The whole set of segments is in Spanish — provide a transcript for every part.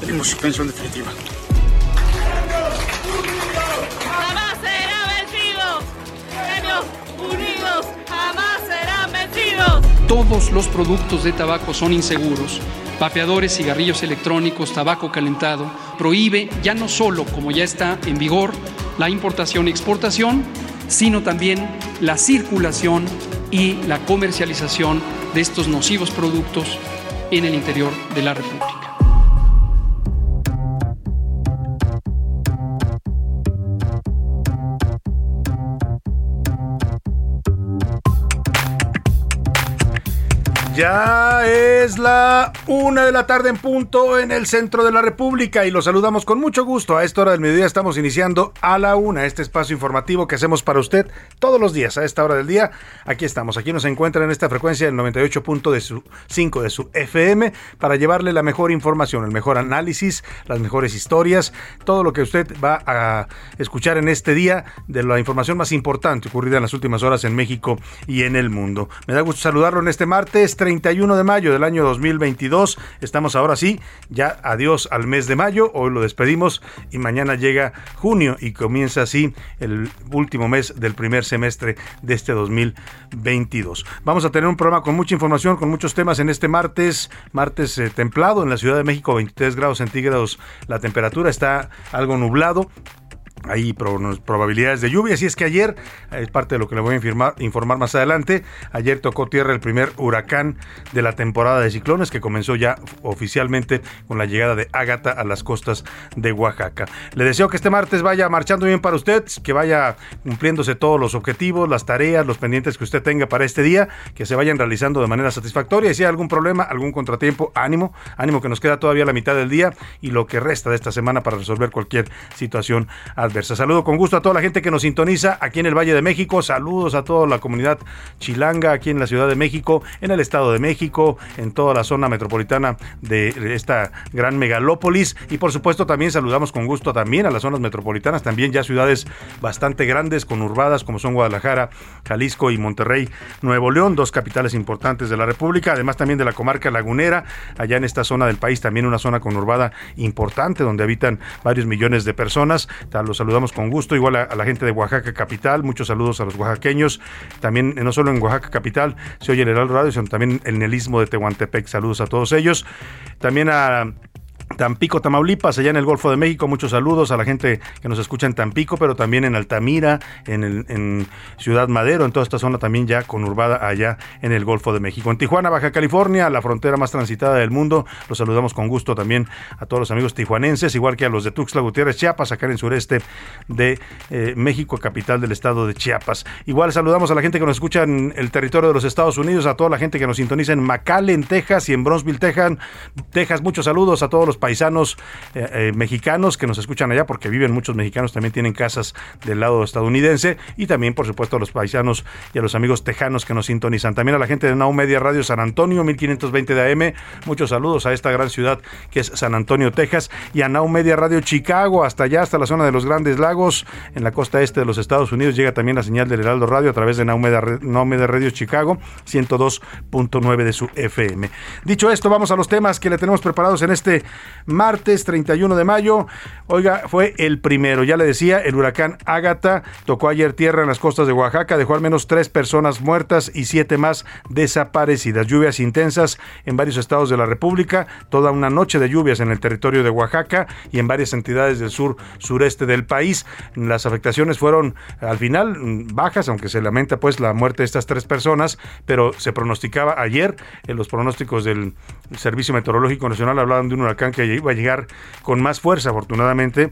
Tenemos suspensión definitiva. ¡Jamás será vencido! ¡Premios Unidos jamás serán vencidos! Todos los productos de tabaco son inseguros. Vapeadores, cigarrillos electrónicos, tabaco calentado. Prohíbe ya no solo, como ya está en vigor, la importación y exportación, sino también la circulación y la comercialización de estos nocivos productos en el interior de la República. Ya es la una de la tarde en punto en el centro de la República y los saludamos con mucho gusto. A esta hora del mediodía estamos iniciando a la una este espacio informativo que hacemos para usted todos los días a esta hora del día. Aquí estamos, aquí nos encuentra en esta frecuencia del 98.5 de su, 5 de su FM para llevarle la mejor información, el mejor análisis, las mejores historias, todo lo que usted va a escuchar en este día de la información más importante ocurrida en las últimas horas en México y en el mundo. Me da gusto saludarlo en este martes 31 de mayo del año 2022. Estamos ahora sí, ya adiós al mes de mayo. Hoy lo despedimos y mañana llega junio y comienza así el último mes del primer semestre de este 2022. Vamos a tener un programa con mucha información, con muchos temas en este martes, martes eh, templado en la Ciudad de México, 23 grados centígrados la temperatura, está algo nublado hay probabilidades de lluvia. Así es que ayer, es parte de lo que le voy a informar, informar, más adelante, ayer tocó tierra el primer huracán de la temporada de ciclones que comenzó ya oficialmente con la llegada de Ágata a las costas de Oaxaca. Le deseo que este martes vaya marchando bien para usted, que vaya cumpliéndose todos los objetivos, las tareas, los pendientes que usted tenga para este día, que se vayan realizando de manera satisfactoria. Y si hay algún problema, algún contratiempo, ánimo, ánimo que nos queda todavía la mitad del día y lo que resta de esta semana para resolver cualquier situación adversa. Saludo con gusto a toda la gente que nos sintoniza aquí en el Valle de México. Saludos a toda la comunidad chilanga aquí en la Ciudad de México, en el Estado de México, en toda la zona metropolitana de esta gran megalópolis. Y por supuesto también saludamos con gusto también a las zonas metropolitanas, también ya ciudades bastante grandes, conurbadas como son Guadalajara, Jalisco y Monterrey, Nuevo León, dos capitales importantes de la República, además también de la comarca lagunera, allá en esta zona del país también una zona conurbada importante donde habitan varios millones de personas. Los saludamos con gusto, igual a, la gente de Oaxaca Capital, muchos saludos a los oaxaqueños, también no solo en Oaxaca Capital se oye el Heraldo Radio, sino también el istmo de Tehuantepec, saludos a todos ellos, también a Tampico, Tamaulipas, allá en el Golfo de México. Muchos saludos a la gente que nos escucha en Tampico, pero también en Altamira, en, Ciudad Madero, en toda esta zona también ya conurbada allá en el Golfo de México. En Tijuana, Baja California, la frontera más transitada del mundo. Los saludamos con gusto también a todos los amigos tijuanenses, igual que a los de Tuxtla Gutiérrez, Chiapas, acá en el sureste de eh, México, capital del estado de Chiapas. Igual saludamos a la gente que nos escucha en el territorio de los Estados Unidos, a toda la gente que nos sintoniza en McAllen, Texas y en Bronzeville, Texas. Texas. Muchos saludos a todos los paisanos eh, eh, mexicanos que nos escuchan allá, porque viven muchos mexicanos, también tienen casas del lado estadounidense, y también, por supuesto, a los paisanos y a los amigos tejanos que nos sintonizan. También a la gente de Now Media Radio San Antonio, 1520 de AM. Muchos saludos a esta gran ciudad que es San Antonio, Texas, y a Now Media Radio Chicago, hasta allá, hasta la zona de los Grandes Lagos, en la costa este de los Estados Unidos. Llega también la señal del Heraldo Radio a través de Now Radio Chicago, 102.9 de su FM. Dicho esto, vamos a los temas que le tenemos preparados en este martes 31 de mayo. Oiga, fue el primero. Ya le decía, el huracán Ágata tocó ayer tierra en las costas de Oaxaca, dejó al menos tres personas muertas y siete más desaparecidas. Lluvias intensas en varios estados de la República, toda una noche de lluvias en el territorio de Oaxaca y en varias entidades del sur sureste del país. Las afectaciones fueron al final bajas, aunque se lamenta pues la muerte de estas tres personas, pero se pronosticaba ayer en los pronósticos del Servicio Meteorológico Nacional hablaban de un huracán que iba a llegar con más fuerza, afortunadamente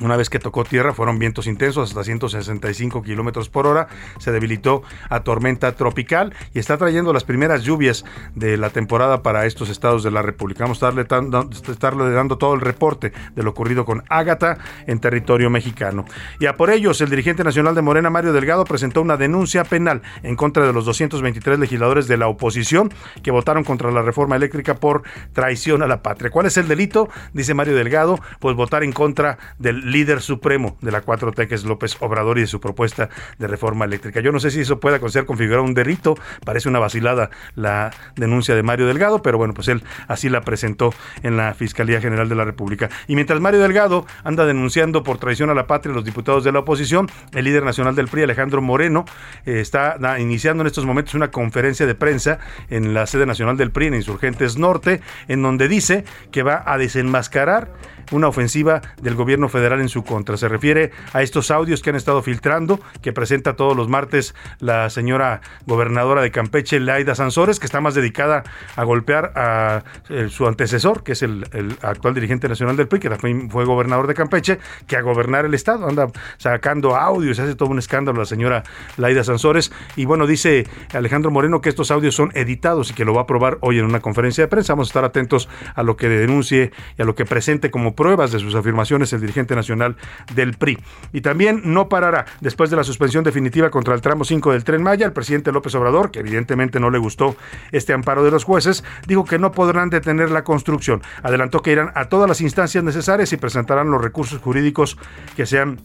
una vez que tocó tierra, fueron vientos intensos hasta 165 kilómetros por hora. Se debilitó a tormenta tropical y está trayendo las primeras lluvias de la temporada para estos estados de la República. Vamos a estarle, dando todo el reporte de lo ocurrido con Ágata en territorio mexicano. Y a por ellos, el dirigente nacional de Morena, Mario Delgado, presentó una denuncia penal en contra de los 223 legisladores de la oposición que votaron contra la reforma eléctrica por traición a la patria. ¿Cuál es el delito? Dice Mario Delgado, pues votar en contra del líder supremo de la 4T, que es López Obrador, y de su propuesta de reforma eléctrica. Yo no sé si eso pueda ser configurado un delito, parece una vacilada la denuncia de Mario Delgado, pero bueno, pues él así la presentó en la Fiscalía General de la República. Y mientras Mario Delgado anda denunciando por traición a la patria los diputados de la oposición, el líder nacional del PRI, Alejandro Moreno, eh, está iniciando en estos momentos una conferencia de prensa en la sede nacional del PRI, en Insurgentes Norte, en donde dice que va a desenmascarar una ofensiva del gobierno federal en su contra. Se refiere a estos audios que han estado filtrando, que presenta todos los martes la señora gobernadora de Campeche, Laida Sansores, que está más dedicada a golpear a eh, su antecesor, que es el, actual dirigente nacional del PRI, que también fue gobernador de Campeche, que a gobernar el estado. Anda sacando audios, hace todo un escándalo la señora Laida Sansores. Y bueno, dice Alejandro Moreno que estos audios son editados y que lo va a probar hoy en una conferencia de prensa. Vamos a estar atentos a lo que denuncie y a lo que presente como pruebas de sus afirmaciones el dirigente nacional del PRI. Y también no parará. Después de la suspensión definitiva contra el tramo 5 del tren Maya, el presidente López Obrador, que evidentemente no le gustó este amparo de los jueces, dijo que no podrán detener la construcción. Adelantó que irán a todas las instancias necesarias y presentarán los recursos jurídicos que sean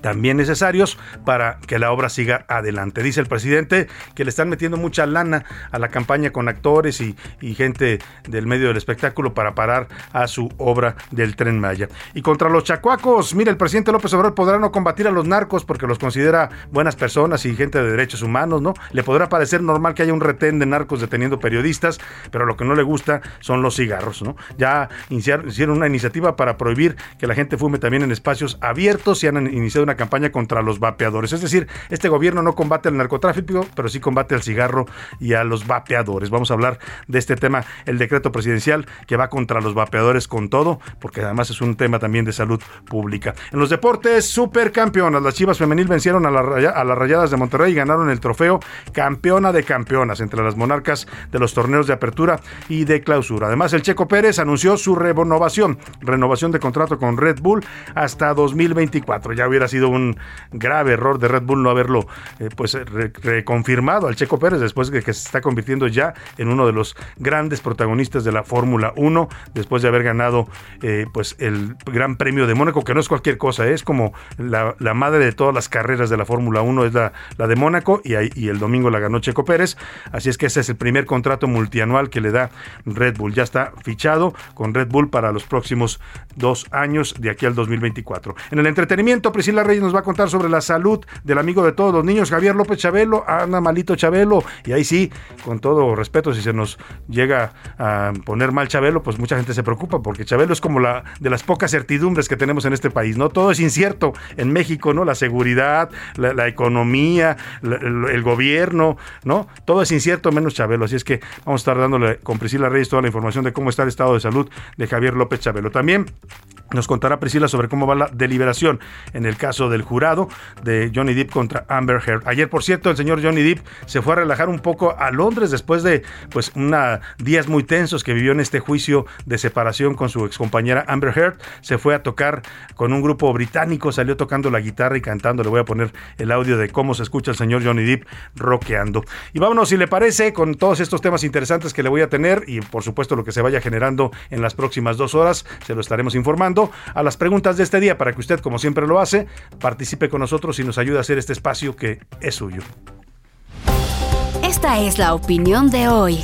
también necesarios para que la obra siga adelante. Dice el presidente que le están metiendo mucha lana a la campaña con actores y, gente del medio del espectáculo para parar a su obra del tren Maya. Y contra los chacuacos, mire, el presidente López Obrador podrá no combatir a los narcos porque los considera buenas personas y gente de derechos humanos, ¿no? Le podrá parecer normal que haya un retén de narcos deteniendo periodistas, pero lo que no le gusta son los cigarros, ¿no? Ya hicieron una iniciativa para prohibir que la gente fume también en espacios abiertos y han iniciado una campaña contra los vapeadores. Es decir, este gobierno no combate al narcotráfico, pero sí combate al cigarro y a los vapeadores. Vamos a hablar de este tema, el decreto presidencial que va contra los vapeadores con todo, porque además es un tema también de salud pública. En los deportes, supercampeonas. Las Chivas Femenil vencieron a, a las Rayadas de Monterrey y ganaron el trofeo campeona de campeonas entre las monarcas de los torneos de apertura y de clausura. Además, el Checo Pérez anunció su renovación, renovación de contrato con Red Bull hasta 2024. Ya hubiera sido un grave error de Red Bull no haberlo eh, pues reconfirmado al Checo Pérez después de que se está convirtiendo ya en uno de los grandes protagonistas de la Fórmula 1 después de haber ganado eh, pues el Gran Premio de Mónaco que no es cualquier cosa es como la, madre de todas las carreras de la Fórmula 1 es la, la de Mónaco y, y el domingo la ganó Checo Pérez. Así es que ese es el primer contrato multianual que le da Red Bull. Ya está fichado con Red Bull para los próximos dos años de aquí al 2024 en el entretenimiento Priscila Reyes nos va a contar sobre la salud del amigo de todos los niños, Javier López Chabelo, anda malito Chabelo, y ahí sí, con todo respeto, si se nos llega a poner mal Chabelo, pues mucha gente se preocupa, porque Chabelo es como la de las pocas certidumbres que tenemos en este país, ¿no? Todo es incierto en México, ¿no? La seguridad, la, economía, el, gobierno, ¿no? Todo es incierto menos Chabelo, así es que vamos a estar dándole con Priscila Reyes toda la información de cómo está el estado de salud de Javier López Chabelo. También nos contará Priscila sobre cómo va la deliberación en el caso del jurado de Johnny Depp contra Amber Heard. Ayer, por cierto, el señor Johnny Depp se fue a relajar un poco a Londres después de pues una días muy tensos que vivió en este juicio de separación con su excompañera Amber Heard. Se fue a tocar con un grupo británico, salió tocando la guitarra y cantando. Le voy a poner el audio de cómo se escucha el señor Johnny Depp rockeando. Y vámonos, si le parece, con todos estos temas interesantes que le voy a tener y por supuesto lo que se vaya generando en las próximas dos horas, se lo estaremos informando a las preguntas de este día para que usted, como siempre lo hace, participe con nosotros y nos ayude a hacer este espacio que es suyo. Esta es la opinión de hoy.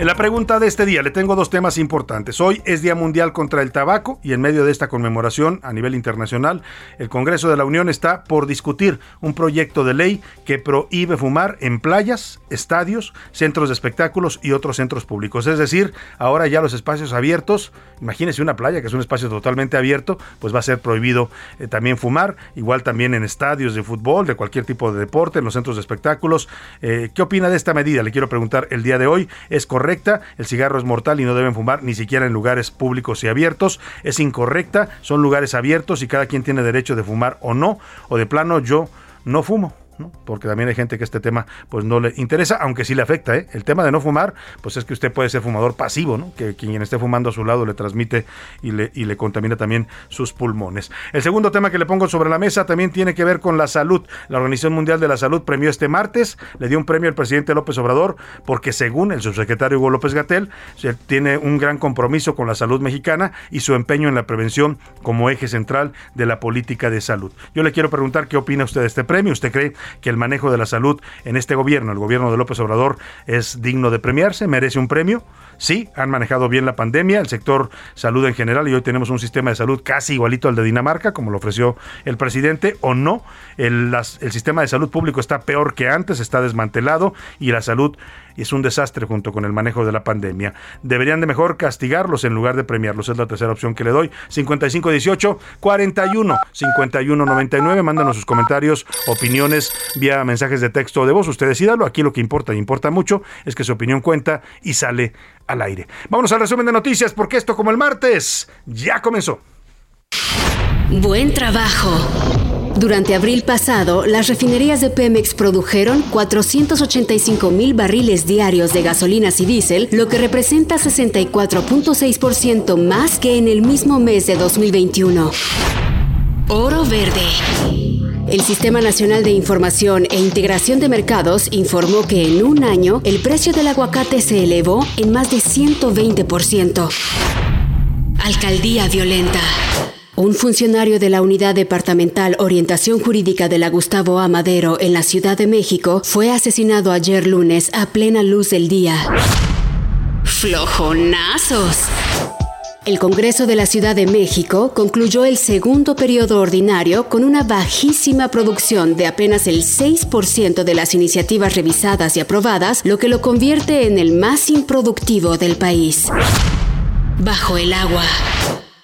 En la pregunta de este día le tengo dos temas importantes. Hoy es Día Mundial contra el Tabaco y en medio de esta conmemoración a nivel internacional, el Congreso de la Unión está por discutir un proyecto de ley que prohíbe fumar en playas, estadios, centros de espectáculos y otros centros públicos. Es decir, ahora ya los espacios abiertos, imagínese una playa que es un espacio totalmente abierto, pues va a ser prohibido eh, también fumar, igual también en estadios de fútbol, de cualquier tipo de deporte, en los centros de espectáculos. Eh, ¿Qué opina de esta medida? Le quiero preguntar el día de hoy. ¿Es correcto? El cigarro es mortal y no deben fumar ni siquiera en lugares públicos y abiertos, es incorrecta, son lugares abiertos y cada quien tiene derecho de fumar o no, o de plano yo no fumo porque también hay gente que este tema pues no le interesa, aunque sí le afecta. ¿eh? El tema de no fumar, pues es que usted puede ser fumador pasivo, ¿no? que quien esté fumando a su lado le transmite y le, y le contamina también sus pulmones. El segundo tema que le pongo sobre la mesa también tiene que ver con la salud. La Organización Mundial de la Salud premió este martes, le dio un premio al presidente López Obrador, porque según el subsecretario Hugo López Gatel, tiene un gran compromiso con la salud mexicana y su empeño en la prevención como eje central de la política de salud. Yo le quiero preguntar qué opina usted de este premio. ¿Usted cree que el manejo de la salud en este gobierno, el gobierno de López Obrador, es digno de premiarse, merece un premio. Sí, han manejado bien la pandemia, el sector salud en general, y hoy tenemos un sistema de salud casi igualito al de Dinamarca, como lo ofreció el presidente, o no. El, sistema de salud público está peor que antes, está desmantelado, y la salud es un desastre junto con el manejo de la pandemia. Deberían de mejor castigarlos en lugar de premiarlos. Es la tercera opción que le doy. 5518 41 51 99. Mándanos sus comentarios, opiniones vía mensajes de texto o de voz. Usted decídalo. Aquí lo que importa y importa mucho es que su opinión cuenta y sale al aire. Vámonos al resumen de noticias porque esto como el martes ya comenzó. Buen trabajo. Durante abril pasado, las refinerías de Pemex produjeron 485 mil barriles diarios de gasolinas y diésel, lo que representa 64.6% más que en el mismo mes de 2021. Oro Verde. El Sistema Nacional de Información e Integración de Mercados informó que en un año el precio del aguacate se elevó en más de 120%. Alcaldía Violenta. Un funcionario de la Unidad Departamental Orientación Jurídica de la Gustavo Amadero en la Ciudad de México fue asesinado ayer lunes a plena luz del día. ¡Flojonazos! El Congreso de la Ciudad de México concluyó el segundo periodo ordinario con una bajísima producción de apenas el 6% de las iniciativas revisadas y aprobadas, lo que lo convierte en el más improductivo del país. Bajo el agua.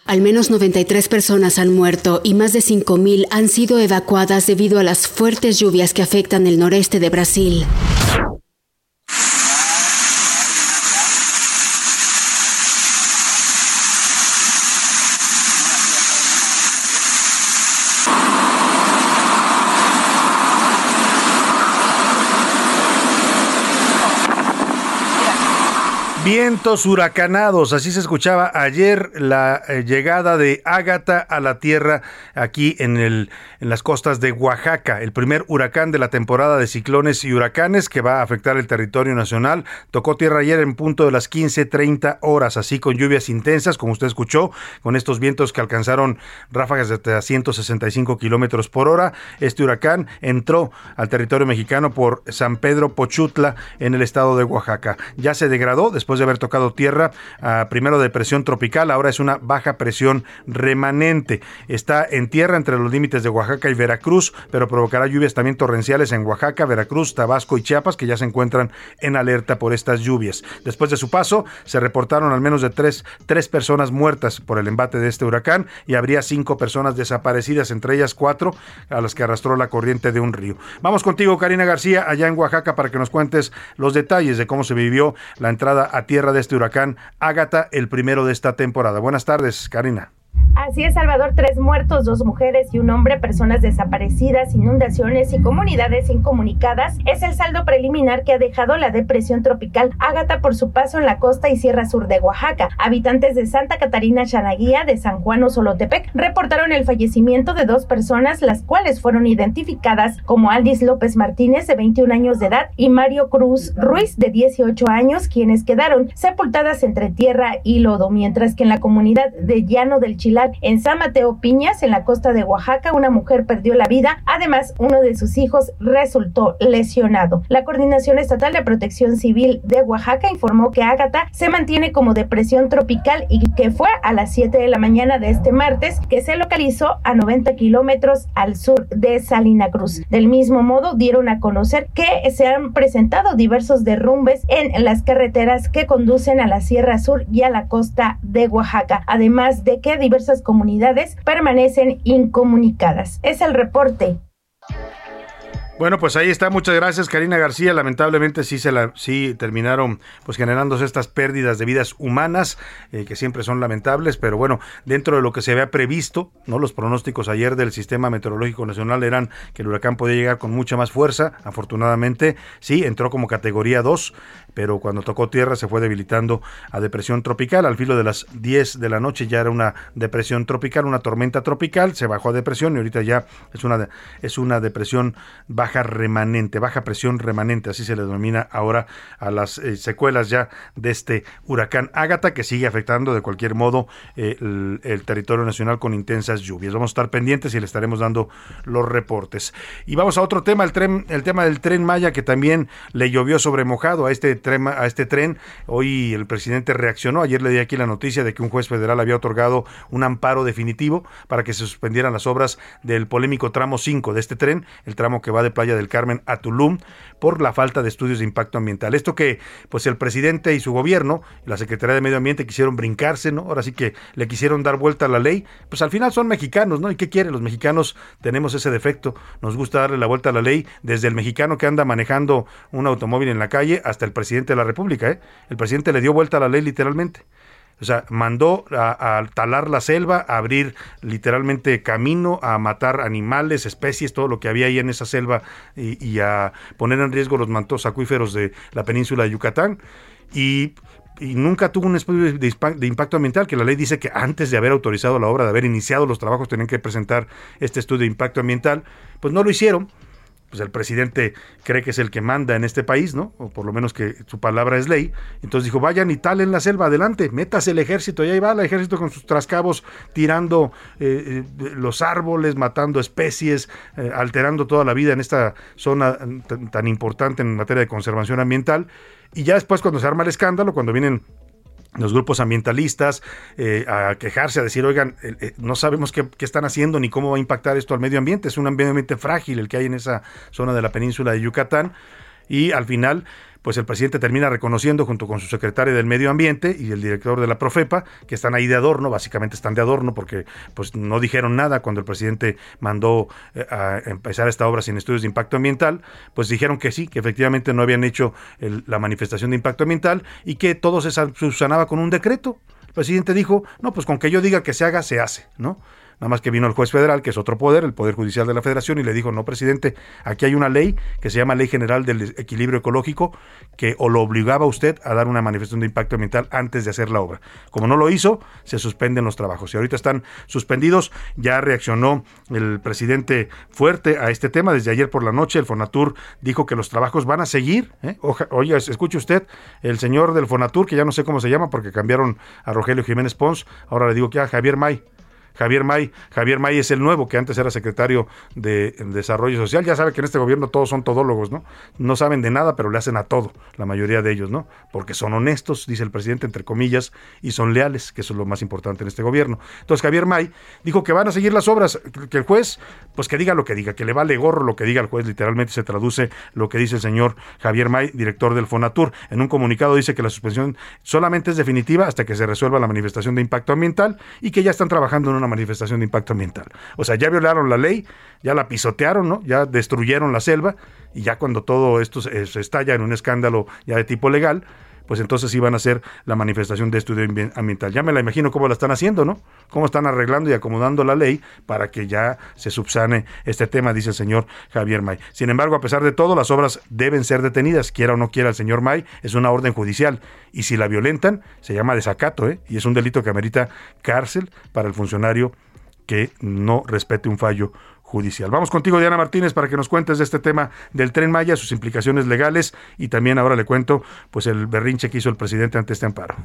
Al menos 93 personas han muerto y más de 5.000 han sido evacuadas debido a las fuertes lluvias que afectan el noreste de Brasil. Vientos huracanados, así se escuchaba ayer la eh, llegada de Ágata a la tierra aquí en, el, en las costas de Oaxaca, el primer huracán de la temporada de ciclones y huracanes que va a afectar el territorio nacional. Tocó tierra ayer en punto de las 15:30 horas, así con lluvias intensas, como usted escuchó, con estos vientos que alcanzaron ráfagas de 165 kilómetros por hora. Este huracán entró al territorio mexicano por San Pedro Pochutla en el estado de Oaxaca. Ya se degradó después de haber tocado tierra, a primero de presión tropical, ahora es una baja presión remanente. Está en tierra entre los límites de Oaxaca y Veracruz, pero provocará lluvias también torrenciales en Oaxaca, Veracruz, Tabasco y Chiapas, que ya se encuentran en alerta por estas lluvias. Después de su paso, se reportaron al menos de tres, tres personas muertas por el embate de este huracán y habría cinco personas desaparecidas, entre ellas cuatro a las que arrastró la corriente de un río. Vamos contigo, Karina García, allá en Oaxaca, para que nos cuentes los detalles de cómo se vivió la entrada a tierra de este huracán Ágata, el primero de esta temporada. Buenas tardes, Karina. Así es, Salvador, tres muertos, dos mujeres y un hombre, personas desaparecidas, inundaciones y comunidades incomunicadas. Es el saldo preliminar que ha dejado la depresión tropical Ágata por su paso en la costa y sierra sur de Oaxaca. Habitantes de Santa Catarina Chanaguía, de San Juan Osolotepec, reportaron el fallecimiento de dos personas, las cuales fueron identificadas como Aldis López Martínez, de 21 años de edad, y Mario Cruz Ruiz, de 18 años, quienes quedaron sepultadas entre tierra y lodo, mientras que en la comunidad de Llano del Chilar En San Mateo Piñas, en la costa de Oaxaca, una mujer perdió la vida. Además, uno de sus hijos resultó lesionado. La Coordinación Estatal de Protección Civil de Oaxaca informó que Ágata se mantiene como depresión tropical y que fue a las 7 de la mañana de este martes que se localizó a 90 kilómetros al sur de Salina Cruz. Del mismo modo, dieron a conocer que se han presentado diversos derrumbes en las carreteras que conducen a la Sierra Sur y a la costa de Oaxaca, además de que diversas comunidades permanecen incomunicadas. Es el reporte. Bueno, pues ahí está. Muchas gracias, Karina García. Lamentablemente sí se la, sí terminaron pues generándose estas pérdidas de vidas humanas eh, que siempre son lamentables, pero bueno, dentro de lo que se había previsto, no los pronósticos ayer del Sistema Meteorológico Nacional eran que el huracán podía llegar con mucha más fuerza. Afortunadamente, sí entró como categoría 2, pero cuando tocó tierra se fue debilitando a depresión tropical. Al filo de las 10 de la noche ya era una depresión tropical, una tormenta tropical, se bajó a depresión y ahorita ya es una es una depresión baja remanente, baja presión remanente, así se le denomina ahora a las eh, secuelas ya de este huracán Ágata que sigue afectando de cualquier modo eh, el, territorio nacional con intensas lluvias. Vamos a estar pendientes y le estaremos dando los reportes. Y vamos a otro tema, el tren, el tema del tren Maya que también le llovió sobre mojado a este a este tren. Hoy el presidente reaccionó. Ayer le di aquí la noticia de que un juez federal había otorgado un amparo definitivo para que se suspendieran las obras del polémico tramo 5 de este tren, el tramo que va de Playa del Carmen a Tulum por la falta de estudios de impacto ambiental. Esto que pues el presidente y su gobierno, la Secretaría de Medio Ambiente quisieron brincarse, ¿no? Ahora sí que le quisieron dar vuelta a la ley, pues al final son mexicanos, ¿no? ¿Y qué quieren? Los mexicanos tenemos ese defecto, nos gusta darle la vuelta a la ley desde el mexicano que anda manejando un automóvil en la calle hasta el presidente de la República, ¿eh? El presidente le dio vuelta a la ley literalmente. O sea, mandó a, talar la selva, a abrir literalmente camino, a matar animales, especies, todo lo que había ahí en esa selva y, a poner en riesgo los mantos acuíferos de la península de Yucatán. Y nunca tuvo un estudio de, impacto ambiental, que la ley dice que antes de haber autorizado la obra, de haber iniciado los trabajos, tenían que presentar este estudio de impacto ambiental, pues no lo hicieron pues el presidente cree que es el que manda en este país, ¿no? O por lo menos que su palabra es ley. Entonces dijo, vayan y tal en la selva, adelante, métase el ejército. Y ahí va el ejército con sus trascabos tirando eh, eh, los árboles, matando especies, eh, alterando toda la vida en esta zona tan importante en materia de conservación ambiental. Y ya después cuando se arma el escándalo, cuando vienen los grupos ambientalistas eh, a quejarse, a decir, oigan, eh, eh, no sabemos qué, qué, están haciendo ni cómo va a impactar esto al medio ambiente. Es un ambiente frágil el que hay en esa zona de la península de Yucatán. Y al final, pues el presidente termina reconociendo junto con su secretaria del Medio Ambiente y el director de la Profepa, que están ahí de adorno, básicamente están de adorno porque pues no dijeron nada cuando el presidente mandó eh, a empezar esta obra sin estudios de impacto ambiental, pues dijeron que sí, que efectivamente no habían hecho la manifestación de impacto ambiental y que todo se subsanaba con un decreto. El presidente dijo, no, pues con que yo diga que se haga, se hace, ¿no? Nada más que vino el juez federal, que es otro poder, el Poder Judicial de la Federación, y le dijo, no, presidente, aquí hay una ley que se llama Ley General del Equilibrio Ecológico, que o lo obligaba a usted a dar una manifestación de impacto ambiental antes de hacer la obra. Como no lo hizo, se suspenden los trabajos. Y ahorita están suspendidos. Ya reaccionó el presidente fuerte a este tema. Desde ayer por la noche, el Fonatur dijo que los trabajos van a seguir. ¿eh? Oye, escuche usted, el señor del Fonatur, que ya no sé cómo se llama porque cambiaron a Rogelio Jiménez Pons, ahora le digo que a Javier May Javier May. Javier May es el nuevo, que antes era secretario de, Desarrollo Social. Ya sabe que en este gobierno todos son todólogos, ¿no? No saben de nada, pero le hacen a todo, la mayoría de ellos, ¿no? Porque son honestos, dice el presidente, entre comillas, y son leales, que eso es lo más importante en este gobierno. Entonces Javier May dijo que van a seguir las obras, que el juez, pues que diga lo que diga, que le vale gorro lo que diga el juez, literalmente se traduce lo que dice el señor Javier May, director del Fonatur. En un comunicado dice que la suspensión solamente es definitiva hasta que se resuelva la manifestación de impacto ambiental y que ya están trabajando en una manifestación de impacto ambiental. O sea, ya violaron la ley, ya la pisotearon, ¿no? Ya destruyeron la selva y ya cuando todo esto se, se estalla en un escándalo ya de tipo legal, pues entonces iban a hacer la manifestación de estudio ambiental. Ya me la imagino cómo la están haciendo, ¿no? Cómo están arreglando y acomodando la ley para que ya se subsane este tema, dice el señor Javier May. Sin embargo, a pesar de todo, las obras deben ser detenidas, quiera o no quiera el señor May, es una orden judicial. Y si la violentan, se llama desacato, ¿eh? Y es un delito que amerita cárcel para el funcionario que no respete un fallo judicial. Vamos contigo, Diana Martínez, para que nos cuentes de este tema del tren Maya, sus implicaciones legales y también ahora le cuento pues el berrinche que hizo el presidente ante este amparo.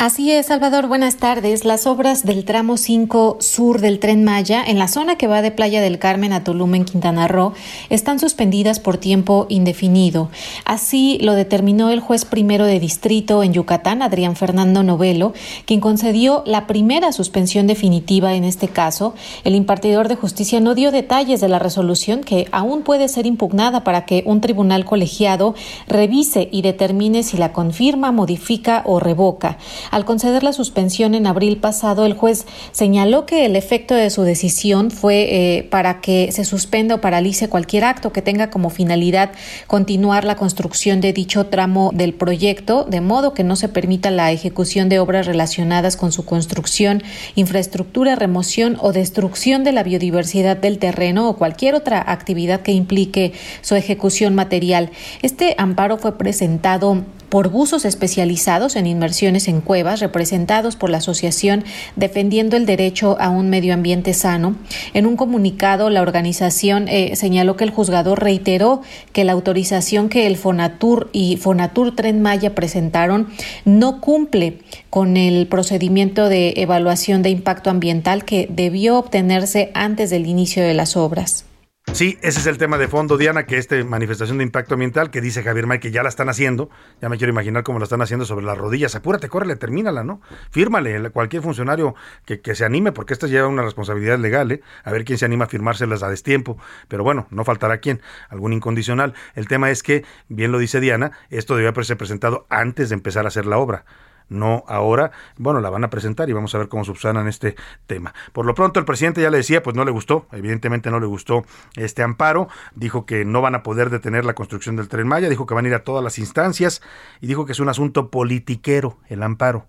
Así es, Salvador, buenas tardes. Las obras del tramo 5 sur del tren Maya, en la zona que va de Playa del Carmen a Tulum en Quintana Roo, están suspendidas por tiempo indefinido. Así lo determinó el juez primero de distrito en Yucatán, Adrián Fernando Novelo, quien concedió la primera suspensión definitiva en este caso. El impartidor de justicia no dio detalles de la resolución que aún puede ser impugnada para que un tribunal colegiado revise y determine si la confirma, modifica o revoca. Al conceder la suspensión en abril pasado, el juez señaló que el efecto de su decisión fue eh, para que se suspenda o paralice cualquier acto que tenga como finalidad continuar la construcción de dicho tramo del proyecto, de modo que no se permita la ejecución de obras relacionadas con su construcción, infraestructura, remoción o destrucción de la biodiversidad del terreno o cualquier otra actividad que implique su ejecución material. Este amparo fue presentado por buzos especializados en inmersiones en cuevas, representados por la Asociación Defendiendo el Derecho a un Medio Ambiente Sano. En un comunicado, la organización eh, señaló que el juzgador reiteró que la autorización que el Fonatur y Fonatur Tren Maya presentaron no cumple con el procedimiento de evaluación de impacto ambiental que debió obtenerse antes del inicio de las obras. Sí, ese es el tema de fondo, Diana, que esta manifestación de impacto ambiental que dice Javier May que ya la están haciendo, ya me quiero imaginar cómo la están haciendo sobre las rodillas. Apúrate, córrele, termínala, ¿no? Fírmale, cualquier funcionario que, se anime, porque esta lleva una responsabilidad legal, ¿eh? A ver quién se anima a firmárselas a destiempo. Pero bueno, no faltará quién, algún incondicional. El tema es que, bien lo dice Diana, esto debe ser presentado antes de empezar a hacer la obra no ahora. Bueno, la van a presentar y vamos a ver cómo subsanan este tema. Por lo pronto, el presidente ya le decía, pues no le gustó, evidentemente no le gustó este amparo, dijo que no van a poder detener la construcción del tren Maya, dijo que van a ir a todas las instancias y dijo que es un asunto politiquero el amparo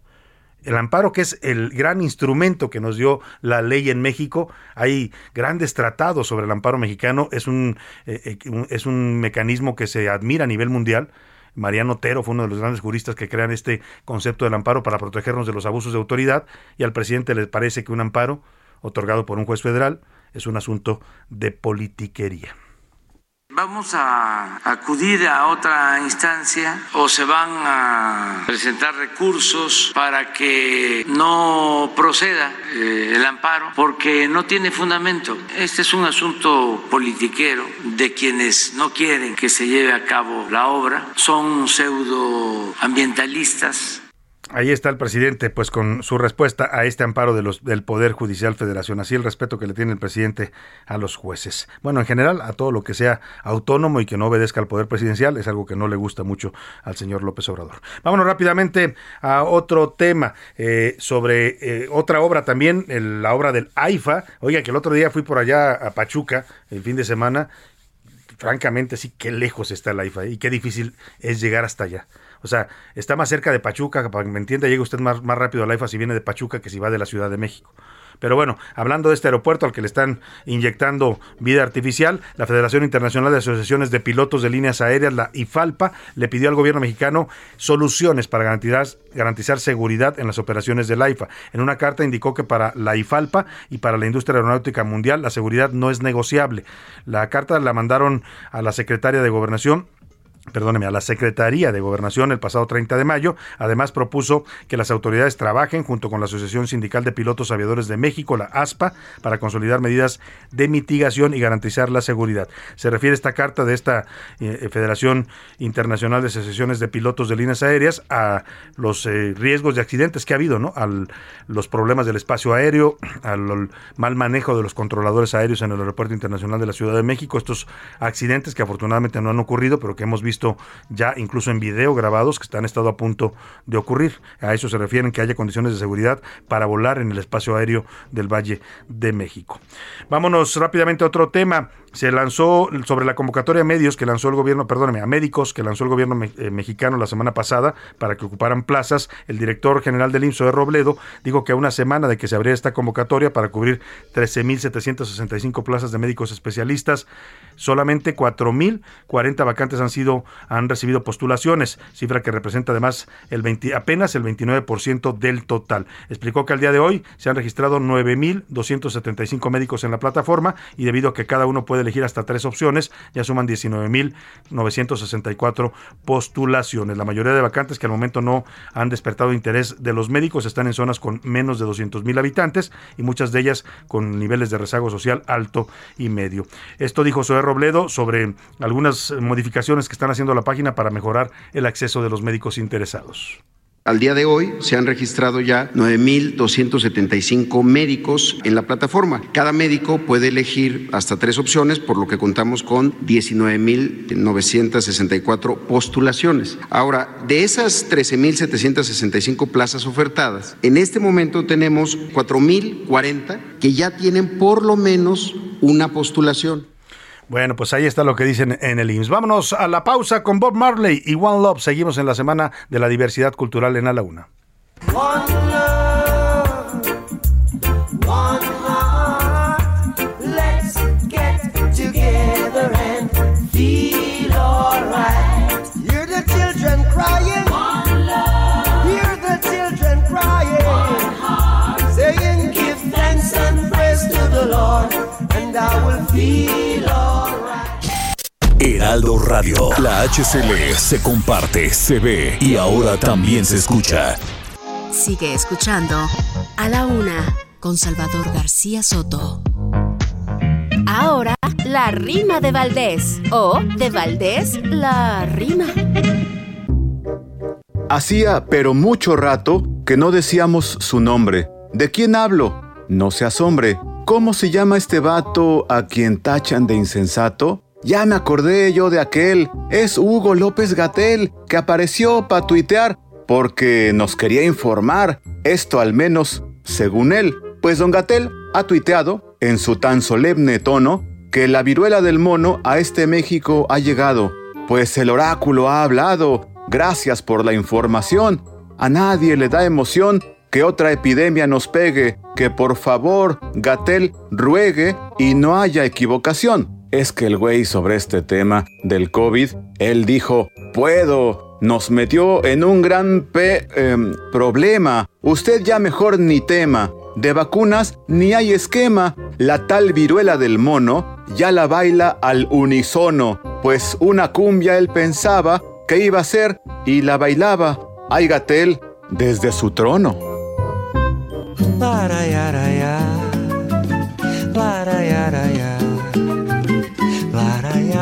el amparo, que es el gran instrumento que nos dio la ley en México. Hay grandes tratados sobre el amparo mexicano. Es un, eh, eh, es un mecanismo que se admira a nivel mundial. Mariano Otero fue uno de los grandes juristas que crean este concepto del amparo para protegernos de los abusos de autoridad y al presidente le parece que un amparo otorgado por un juez federal es un asunto de politiquería. Vamos a acudir a otra instancia o se van a presentar recursos para que no proceda eh, el amparo porque no tiene fundamento. Este es un asunto politiquero de quienes no quieren que se lleve a cabo la obra. Son pseudoambientalistas Ahí está el presidente, pues con su respuesta a este amparo del Poder Judicial Federación, así el respeto que le tiene el presidente a los jueces. Bueno, en general, a todo lo que sea autónomo y que no obedezca al Poder Presidencial es algo que no le gusta mucho al señor López Obrador. Vámonos rápidamente a otro tema, eh, sobre eh, otra obra también, la obra del AIFA. Oiga, que el otro día fui por allá a Pachuca, el fin de semana. Francamente, sí, qué lejos está el AIFA y qué difícil es llegar hasta allá. O sea, está más cerca de Pachuca, para que me entienda, llega usted más, más rápido a la IFA si viene de Pachuca que si va de la Ciudad de México. Pero bueno, hablando de este aeropuerto al que le están inyectando vida artificial, la Federación Internacional de Asociaciones de Pilotos de Líneas Aéreas, la IFALPA, le pidió al gobierno mexicano soluciones para garantizar, garantizar seguridad en las operaciones del AIFA. En una carta indicó que para la IFALPA y para la industria aeronáutica mundial la seguridad no es negociable. La carta la mandaron a la secretaria de Gobernación perdóneme, a la Secretaría de Gobernación el pasado 30 de mayo. Además, propuso que las autoridades trabajen junto con la Asociación Sindical de Pilotos Aviadores de México, la ASPA, para consolidar medidas de mitigación y garantizar la seguridad. Se refiere esta carta de esta eh, Federación Internacional de Asociaciones de Pilotos de Líneas Aéreas a los eh, riesgos de accidentes que ha habido, ¿no? A los problemas del espacio aéreo, al mal manejo de los controladores aéreos en el Aeropuerto Internacional de la Ciudad de México, estos accidentes que afortunadamente no han ocurrido, pero que hemos visto ya incluso en video grabados que han estado a punto de ocurrir. A eso se refieren que haya condiciones de seguridad para volar en el espacio aéreo del Valle de México. Vámonos rápidamente a otro tema. Se lanzó sobre la convocatoria a medios que lanzó el gobierno, perdóneme, a médicos que lanzó el gobierno eh, mexicano la semana pasada para que ocuparan plazas. El director general del IMSO de Robledo dijo que a una semana de que se abriera esta convocatoria para cubrir 13.765 plazas de médicos especialistas, solamente 4.040 vacantes han sido han recibido postulaciones, cifra que representa además el 20, apenas el 29% del total. Explicó que al día de hoy se han registrado 9.275 médicos en la plataforma y debido a que cada uno puede elegir hasta tres opciones, ya suman 19.964 postulaciones. La mayoría de vacantes que al momento no han despertado interés de los médicos están en zonas con menos de 200.000 habitantes y muchas de ellas con niveles de rezago social alto y medio. Esto dijo Zoé Robledo sobre algunas modificaciones que están haciendo la página para mejorar el acceso de los médicos interesados. Al día de hoy se han registrado ya 9.275 médicos en la plataforma. Cada médico puede elegir hasta tres opciones, por lo que contamos con 19.964 postulaciones. Ahora, de esas 13.765 plazas ofertadas, en este momento tenemos 4.040 que ya tienen por lo menos una postulación. Bueno, pues ahí está lo que dicen en el IMSS. Vámonos a la pausa con Bob Marley y One Love. Seguimos en la Semana de la Diversidad Cultural en A la Una. Heraldo Radio. La HCL se comparte, se ve y ahora también se escucha. Sigue escuchando A la Una con Salvador García Soto. Ahora, la rima de Valdés. O de Valdés, la rima. Hacía, pero mucho rato, que no decíamos su nombre. ¿De quién hablo? No se asombre. ¿Cómo se llama este vato a quien tachan de insensato? Ya me acordé yo de aquel. Es Hugo López Gatel, que apareció para tuitear porque nos quería informar. Esto al menos, según él. Pues don Gatel ha tuiteado, en su tan solemne tono, que la viruela del mono a este México ha llegado. Pues el oráculo ha hablado. Gracias por la información. A nadie le da emoción que otra epidemia nos pegue, que por favor Gatel ruegue y no haya equivocación es que el güey sobre este tema del COVID, él dijo, puedo, nos metió en un gran em, problema. Usted ya mejor ni tema. De vacunas ni hay esquema. La tal viruela del mono ya la baila al unisono, pues una cumbia él pensaba que iba a ser y la bailaba. Ay Gatel desde su trono. Para,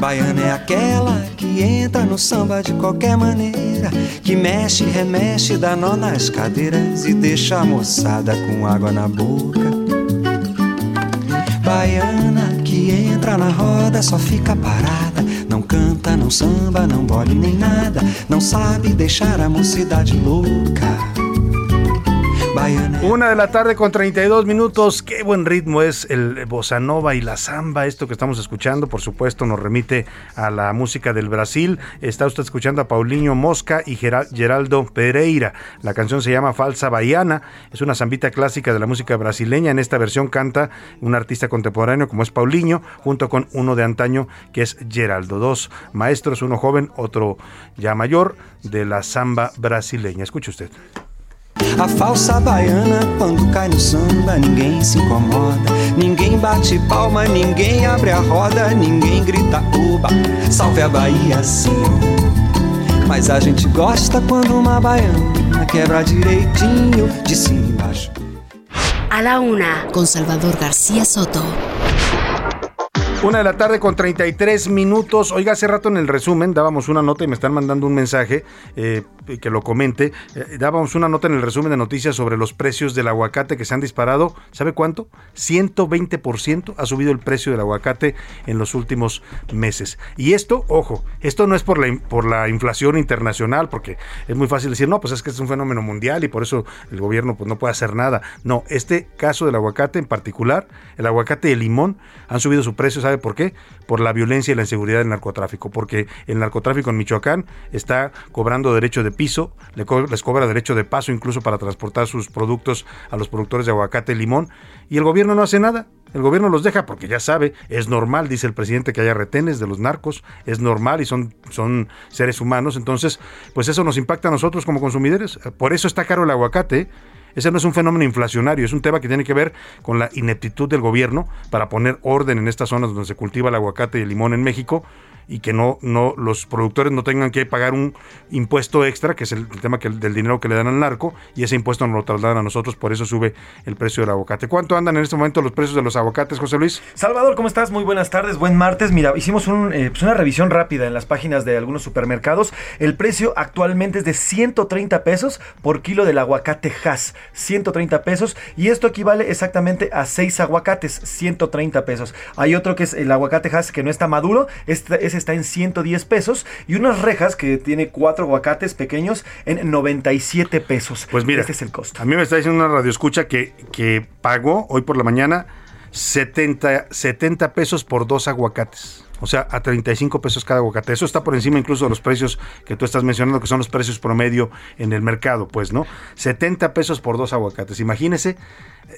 Baiana é aquela que entra no samba de qualquer maneira, que mexe, remexe, dá nó nas cadeiras e deixa a moçada com água na boca. Baiana que entra na roda só fica parada, não canta, não samba, não bole nem nada, não sabe deixar a mocidade louca. Una de la tarde con 32 minutos. Qué buen ritmo es el bossa nova y la samba. Esto que estamos escuchando, por supuesto, nos remite a la música del Brasil. Está usted escuchando a Paulinho Mosca y Geraldo Pereira. La canción se llama Falsa Baiana. Es una zambita clásica de la música brasileña. En esta versión canta un artista contemporáneo como es Paulinho, junto con uno de antaño que es Geraldo. Dos maestros, uno joven, otro ya mayor, de la samba brasileña. Escuche usted. A falsa baiana, quando cai no samba, ninguém se incomoda. Ninguém bate palma, ninguém abre a roda, ninguém grita uba, salve a Bahia sim. Mas a gente gosta quando uma baiana quebra direitinho de cima e embaixo. A la una, con Salvador García Soto. Una de la tarde con 33 minutos. Oiga, hace rato en el resumen dábamos una nota y me están mandando un mensaje eh, que lo comente. Eh, dábamos una nota en el resumen de noticias sobre los precios del aguacate que se han disparado. ¿Sabe cuánto? 120% ha subido el precio del aguacate en los últimos meses. Y esto, ojo, esto no es por la, por la inflación internacional, porque es muy fácil decir, no, pues es que es un fenómeno mundial y por eso el gobierno pues, no puede hacer nada. No, este caso del aguacate en particular, el aguacate y el limón han subido su precio, ¿sabe por qué? Por la violencia y la inseguridad del narcotráfico, porque el narcotráfico en Michoacán está cobrando derecho de piso, les cobra derecho de paso incluso para transportar sus productos a los productores de aguacate y limón, y el gobierno no hace nada. El gobierno los deja porque ya sabe, es normal, dice el presidente, que haya retenes de los narcos, es normal y son, son seres humanos, entonces, pues eso nos impacta a nosotros como consumidores. Por eso está caro el aguacate. Ese no es un fenómeno inflacionario, es un tema que tiene que ver con la ineptitud del gobierno para poner orden en estas zonas donde se cultiva el aguacate y el limón en México y que no, no los productores no tengan que pagar un impuesto extra, que es el, tema del dinero que le dan al narco, y ese impuesto nos lo trasladan a nosotros, por eso sube el precio del aguacate. ¿Cuánto andan en este momento los precios de los aguacates, José Luis? Salvador, ¿cómo estás? Muy buenas tardes, buen martes. Mira, hicimos eh, pues una revisión rápida en las páginas de algunos supermercados. El precio actualmente es de 130 pesos por kilo del aguacate Hass, 130 pesos, y esto equivale exactamente a 6 aguacates, 130 pesos. Hay otro que es el aguacate Hass que no está maduro, este, ese está en 110 pesos y unas rejas que tiene cuatro aguacates pequeños en 97 pesos. Pues mira, este es el costo. A mí me está diciendo una radioescucha que, que pagó hoy por la mañana 70, 70 pesos por dos aguacates. O sea, a 35 pesos cada aguacate. Eso está por encima incluso de los precios que tú estás mencionando, que son los precios promedio en el mercado, pues, ¿no? 70 pesos por dos aguacates. Imagínese, eh,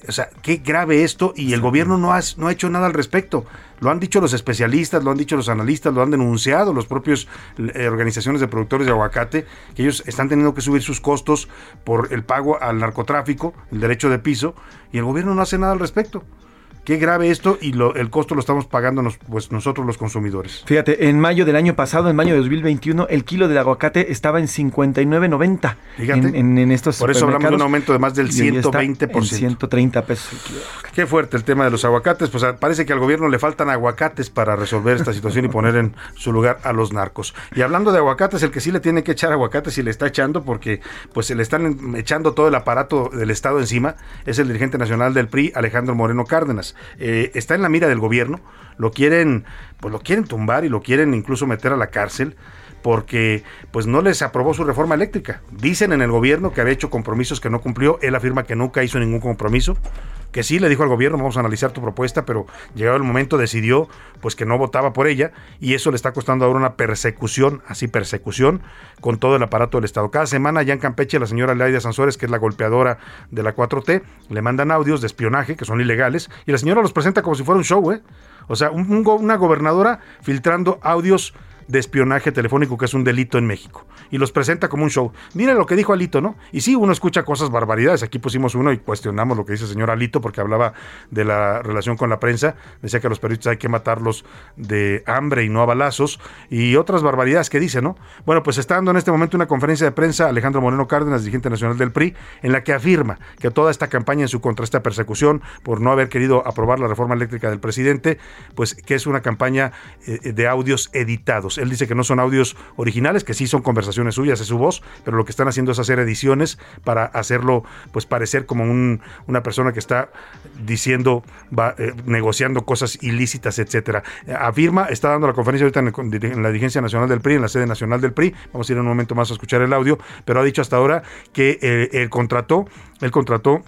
o sea, qué grave esto y el gobierno no ha, no ha hecho nada al respecto. Lo han dicho los especialistas, lo han dicho los analistas, lo han denunciado los propios eh, organizaciones de productores de aguacate, que ellos están teniendo que subir sus costos por el pago al narcotráfico, el derecho de piso, y el gobierno no hace nada al respecto. Qué grave esto y lo, el costo lo estamos pagando pues, nosotros los consumidores. Fíjate, en mayo del año pasado, en mayo de 2021, el kilo del aguacate estaba en 59.90. Fíjate. En, en, estos Por eso hablamos de un aumento de más del 120%. En 130 pesos Qué fuerte el tema de los aguacates. Pues ah, parece que al gobierno le faltan aguacates para resolver esta situación y poner en su lugar a los narcos. Y hablando de aguacates, el que sí le tiene que echar aguacates y le está echando porque pues se le están echando todo el aparato del Estado encima es el dirigente nacional del PRI, Alejandro Moreno Cárdenas. Eh, está en la mira del gobierno, lo quieren, pues lo quieren tumbar y lo quieren incluso meter a la cárcel porque pues no les aprobó su reforma eléctrica. Dicen en el gobierno que había hecho compromisos que no cumplió, él afirma que nunca hizo ningún compromiso, que sí le dijo al gobierno, vamos a analizar tu propuesta, pero llegado el momento decidió pues que no votaba por ella y eso le está costando ahora una persecución, así persecución con todo el aparato del Estado. Cada semana allá en Campeche la señora Laida Sansores, que es la golpeadora de la 4T, le mandan audios de espionaje que son ilegales y la señora los presenta como si fuera un show, ¿eh? O sea, una gobernadora filtrando audios de espionaje telefónico, que es un delito en México. Y los presenta como un show. Mire lo que dijo Alito, ¿no? Y sí, uno escucha cosas barbaridades. Aquí pusimos uno y cuestionamos lo que dice el señor Alito, porque hablaba de la relación con la prensa. Decía que a los periodistas hay que matarlos de hambre y no a balazos. Y otras barbaridades que dice, ¿no? Bueno, pues está dando en este momento una conferencia de prensa Alejandro Moreno Cárdenas, dirigente nacional del PRI, en la que afirma que toda esta campaña en su contra, esta persecución por no haber querido aprobar la reforma eléctrica del presidente, pues que es una campaña eh, de audios editados. Él dice que no son audios originales, que sí son conversaciones suyas, es su voz, pero lo que están haciendo es hacer ediciones para hacerlo, pues parecer como una persona que está diciendo, va, eh, negociando cosas ilícitas, etcétera. Afirma, está dando la conferencia ahorita en, la dirigencia nacional del PRI, en la sede nacional del PRI. Vamos a ir en un momento más a escuchar el audio, pero ha dicho hasta ahora que eh, contrató, él contrató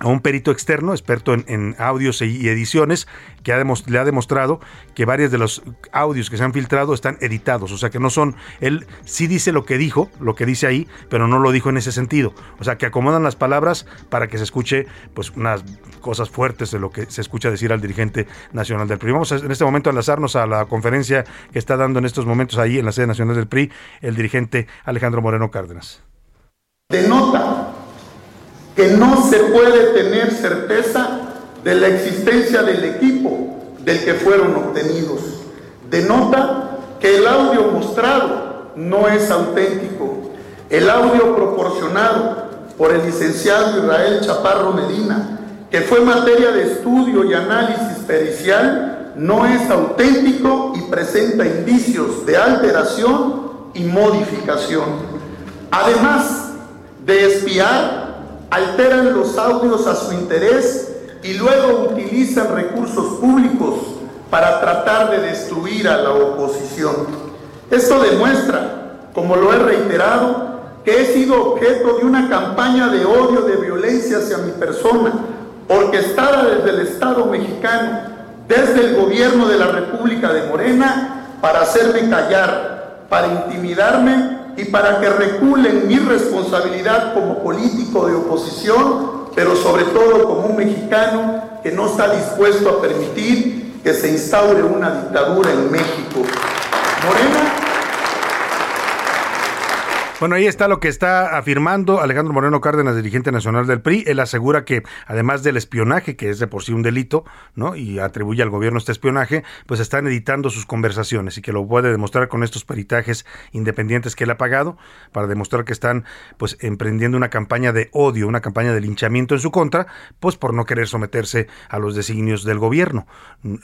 a un perito externo, experto en, audios y ediciones, que le ha demostrado que varios de los audios que se han filtrado están editados, o sea que no son, él sí dice lo que dijo, lo que dice ahí, pero no lo dijo en ese sentido, o sea que acomodan las palabras para que se escuche pues unas cosas fuertes de lo que se escucha decir al dirigente nacional del PRI. Vamos en este momento a enlazarnos a la conferencia que está dando en estos momentos ahí en la sede nacional del PRI el dirigente Alejandro Moreno Cárdenas. Denota que no se puede tener certeza de la existencia del equipo del que fueron obtenidos. Denota que el audio mostrado no es auténtico. El audio proporcionado por el licenciado Israel Chaparro Medina, que fue materia de estudio y análisis pericial, no es auténtico y presenta indicios de alteración y modificación. Además de espiar, alteran los audios a su interés y luego utilizan recursos públicos para tratar de destruir a la oposición. Esto demuestra, como lo he reiterado, que he sido objeto de una campaña de odio, de violencia hacia mi persona, orquestada desde el Estado mexicano, desde el gobierno de la República de Morena, para hacerme callar, para intimidarme y para que reculen mi responsabilidad como político de oposición, pero sobre todo como un mexicano que no está dispuesto a permitir que se instaure una dictadura en México. Morena bueno, ahí está lo que está afirmando Alejandro Moreno Cárdenas, dirigente nacional del PRI. Él asegura que además del espionaje, que es de por sí un delito, ¿no? Y atribuye al gobierno este espionaje, pues están editando sus conversaciones y que lo puede demostrar con estos peritajes independientes que él ha pagado para demostrar que están pues emprendiendo una campaña de odio, una campaña de linchamiento en su contra, pues por no querer someterse a los designios del gobierno.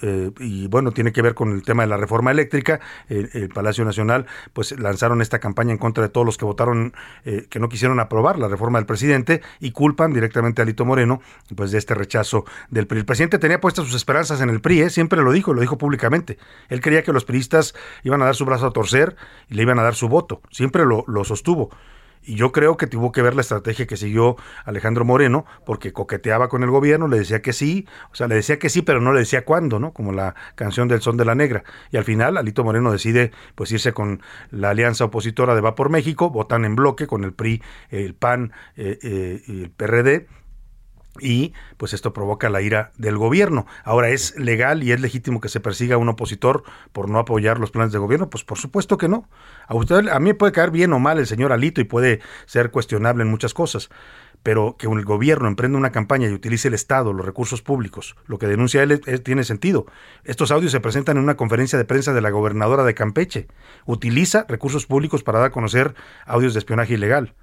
Eh, y bueno, tiene que ver con el tema de la reforma eléctrica. El, el Palacio Nacional pues lanzaron esta campaña en contra de todos los que votaron, eh, que no quisieron aprobar la reforma del presidente y culpan directamente a Lito Moreno pues de este rechazo del PRI. El presidente tenía puestas sus esperanzas en el PRI, ¿eh? siempre lo dijo, lo dijo públicamente. Él creía que los priistas iban a dar su brazo a torcer y le iban a dar su voto, siempre lo, lo sostuvo. Y yo creo que tuvo que ver la estrategia que siguió Alejandro Moreno, porque coqueteaba con el gobierno, le decía que sí, o sea, le decía que sí, pero no le decía cuándo, ¿no? Como la canción del Son de la Negra. Y al final, Alito Moreno decide pues irse con la alianza opositora de Va por México, votan en bloque con el PRI, el PAN eh, eh, y el PRD y pues esto provoca la ira del gobierno. Ahora, ¿es legal y es legítimo que se persiga a un opositor por no apoyar los planes de gobierno? Pues por supuesto que no. A usted a mí puede caer bien o mal el señor Alito y puede ser cuestionable en muchas cosas, pero que el gobierno emprenda una campaña y utilice el Estado, los recursos públicos, lo que denuncia él tiene sentido. Estos audios se presentan en una conferencia de prensa de la gobernadora de Campeche. Utiliza recursos públicos para dar a conocer audios de espionaje ilegal.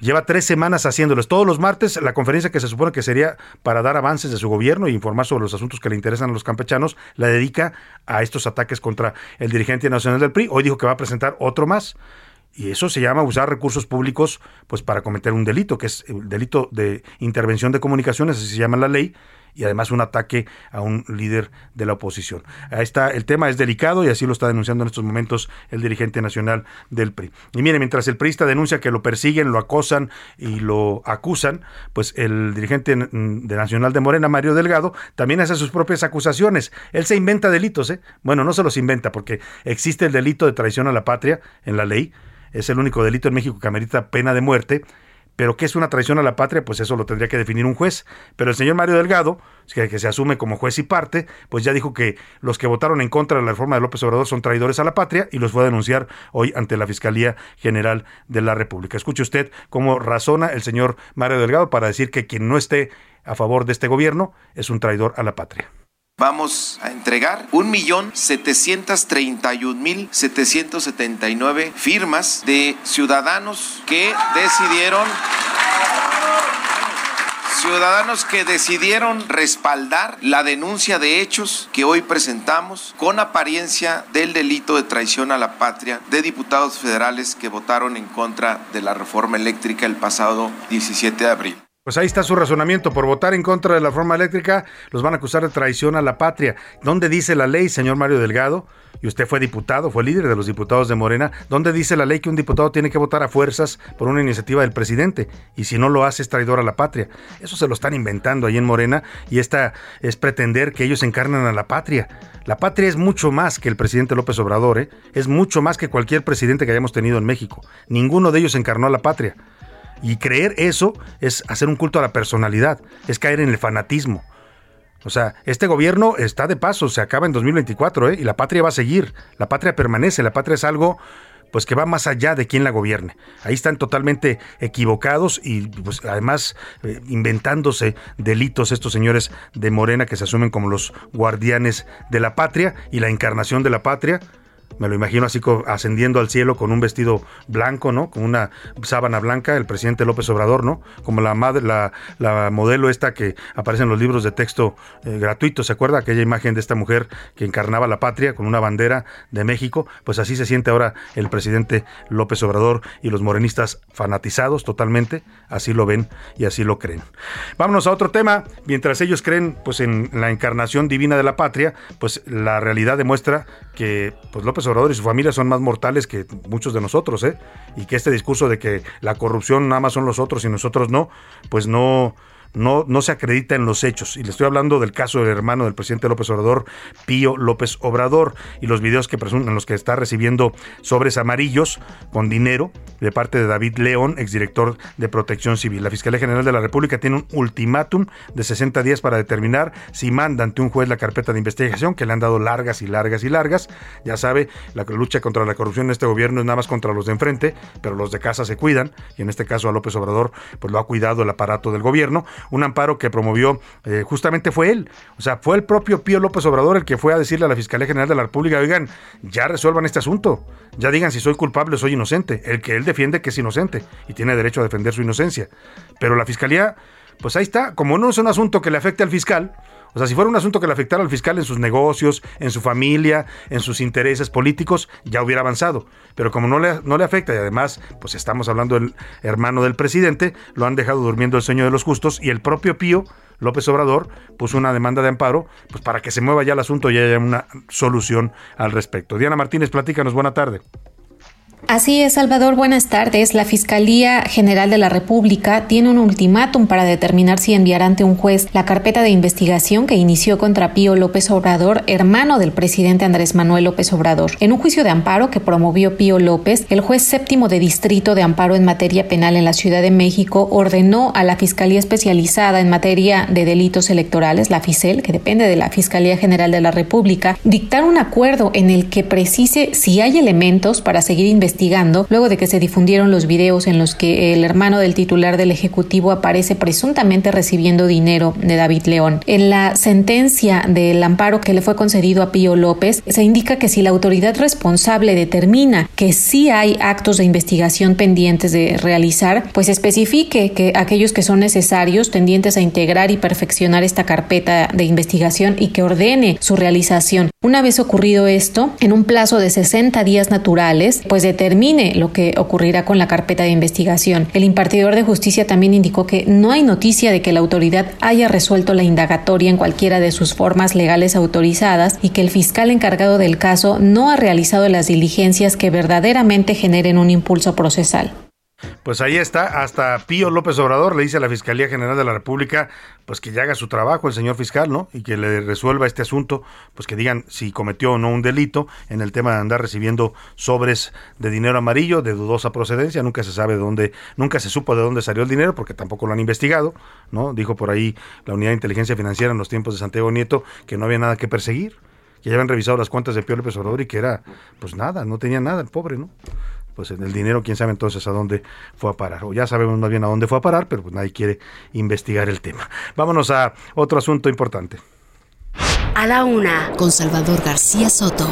Lleva tres semanas haciéndolos. Todos los martes, la conferencia que se supone que sería para dar avances de su gobierno e informar sobre los asuntos que le interesan a los campechanos, la dedica a estos ataques contra el dirigente nacional del PRI. Hoy dijo que va a presentar otro más. Y eso se llama usar recursos públicos pues para cometer un delito, que es el delito de intervención de comunicaciones, así se llama la ley, y además un ataque a un líder de la oposición. Ahí está, el tema es delicado y así lo está denunciando en estos momentos el dirigente nacional del PRI. Y mire, mientras el PRIista denuncia que lo persiguen, lo acosan y lo acusan, pues el dirigente de Nacional de Morena, Mario Delgado, también hace sus propias acusaciones. Él se inventa delitos, ¿eh? Bueno, no se los inventa porque existe el delito de traición a la patria en la ley. Es el único delito en México que amerita pena de muerte pero ¿qué es una traición a la patria? Pues eso lo tendría que definir un juez. Pero el señor Mario Delgado, que, se asume como juez y parte, pues ya dijo que los que votaron en contra de la reforma de López Obrador son traidores a la patria y los fue a denunciar hoy ante la Fiscalía General de la República. Escuche usted cómo razona el señor Mario Delgado para decir que quien no esté a favor de este gobierno es un traidor a la patria. Vamos a entregar 1.731.779 firmas de ciudadanos que decidieron ciudadanos que decidieron respaldar la denuncia de hechos que hoy presentamos con apariencia del delito de traición a la patria de diputados federales que votaron en contra de la reforma eléctrica el pasado 17 de abril. Pues ahí está su razonamiento. Por votar en contra de la reforma eléctrica, los van a acusar de traición a la patria. ¿Dónde dice la ley, señor Mario Delgado? Y usted fue diputado, fue líder de los diputados de Morena. ¿Dónde dice la ley que un diputado tiene que votar a fuerzas por una iniciativa del presidente? Y si no lo hace, es traidor a la patria. Eso se lo están inventando ahí en Morena y esta es pretender que ellos encarnan a la patria. La patria es mucho más que el presidente López Obrador, ¿eh? es mucho más que cualquier presidente que hayamos tenido en México. Ninguno de ellos encarnó a la patria. Y creer eso es hacer un culto a la personalidad, es caer en el fanatismo. O sea, este gobierno está de paso, se acaba en 2024, ¿eh? y la patria va a seguir, la patria permanece, la patria es algo pues que va más allá de quien la gobierne. Ahí están totalmente equivocados y pues además eh, inventándose delitos estos señores de Morena que se asumen como los guardianes de la patria y la encarnación de la patria me lo imagino así ascendiendo al cielo con un vestido blanco, ¿no? Con una sábana blanca, el presidente López Obrador, ¿no? Como la madre, la, la modelo esta que aparece en los libros de texto eh, gratuitos, ¿se acuerda? Aquella imagen de esta mujer que encarnaba la patria con una bandera de México, pues así se siente ahora el presidente López Obrador y los morenistas fanatizados totalmente, así lo ven y así lo creen. Vámonos a otro tema, mientras ellos creen pues en la encarnación divina de la patria, pues la realidad demuestra que pues López Obrador y su familia son más mortales que muchos de nosotros, ¿eh? Y que este discurso de que la corrupción nada más son los otros y nosotros no, pues no, no, no se acredita en los hechos. Y le estoy hablando del caso del hermano del presidente López Obrador, Pío López Obrador, y los videos que en los que está recibiendo sobres amarillos con dinero de parte de David León, exdirector de Protección Civil. La Fiscalía General de la República tiene un ultimátum de 60 días para determinar si manda ante un juez la carpeta de investigación, que le han dado largas y largas y largas. Ya sabe, la lucha contra la corrupción en este gobierno es nada más contra los de enfrente, pero los de casa se cuidan, y en este caso a López Obrador, pues lo ha cuidado el aparato del gobierno un amparo que promovió eh, justamente fue él. O sea, fue el propio Pío López Obrador el que fue a decirle a la Fiscalía General de la República, oigan, ya resuelvan este asunto, ya digan si soy culpable o soy inocente. El que él defiende que es inocente y tiene derecho a defender su inocencia. Pero la Fiscalía, pues ahí está, como no es un asunto que le afecte al fiscal, o sea, si fuera un asunto que le afectara al fiscal en sus negocios, en su familia, en sus intereses políticos, ya hubiera avanzado. Pero como no le, no le afecta y además, pues estamos hablando del hermano del presidente, lo han dejado durmiendo el sueño de los justos y el propio Pío López Obrador puso una demanda de amparo pues para que se mueva ya el asunto y haya una solución al respecto. Diana Martínez, platícanos, buena tarde. Así es, Salvador, buenas tardes. La Fiscalía General de la República tiene un ultimátum para determinar si enviar ante un juez la carpeta de investigación que inició contra Pío López Obrador, hermano del presidente Andrés Manuel López Obrador. En un juicio de amparo que promovió Pío López, el juez séptimo de distrito de amparo en materia penal en la Ciudad de México ordenó a la Fiscalía Especializada en materia de delitos electorales, la FICEL, que depende de la Fiscalía General de la República, dictar un acuerdo en el que precise si hay elementos para seguir investigando investigando luego de que se difundieron los videos en los que el hermano del titular del Ejecutivo aparece presuntamente recibiendo dinero de David León. En la sentencia del amparo que le fue concedido a Pío López, se indica que si la autoridad responsable determina que sí hay actos de investigación pendientes de realizar, pues especifique que aquellos que son necesarios, tendientes a integrar y perfeccionar esta carpeta de investigación y que ordene su realización. Una vez ocurrido esto, en un plazo de 60 días naturales, pues determina determine lo que ocurrirá con la carpeta de investigación. El impartidor de justicia también indicó que no hay noticia de que la autoridad haya resuelto la indagatoria en cualquiera de sus formas legales autorizadas y que el fiscal encargado del caso no ha realizado las diligencias que verdaderamente generen un impulso procesal. Pues ahí está, hasta Pío López Obrador le dice a la Fiscalía General de la República, pues que ya haga su trabajo el señor fiscal, ¿no? Y que le resuelva este asunto, pues que digan si cometió o no un delito en el tema de andar recibiendo sobres de dinero amarillo de dudosa procedencia, nunca se sabe de dónde, nunca se supo de dónde salió el dinero porque tampoco lo han investigado, ¿no? Dijo por ahí la Unidad de Inteligencia Financiera en los tiempos de Santiago Nieto que no había nada que perseguir, que ya habían revisado las cuentas de Pío López Obrador y que era, pues nada, no tenía nada el pobre, ¿no? Pues el dinero, quién sabe entonces a dónde fue a parar. O ya sabemos más bien a dónde fue a parar, pero pues nadie quiere investigar el tema. Vámonos a otro asunto importante. A la una, con Salvador García Soto.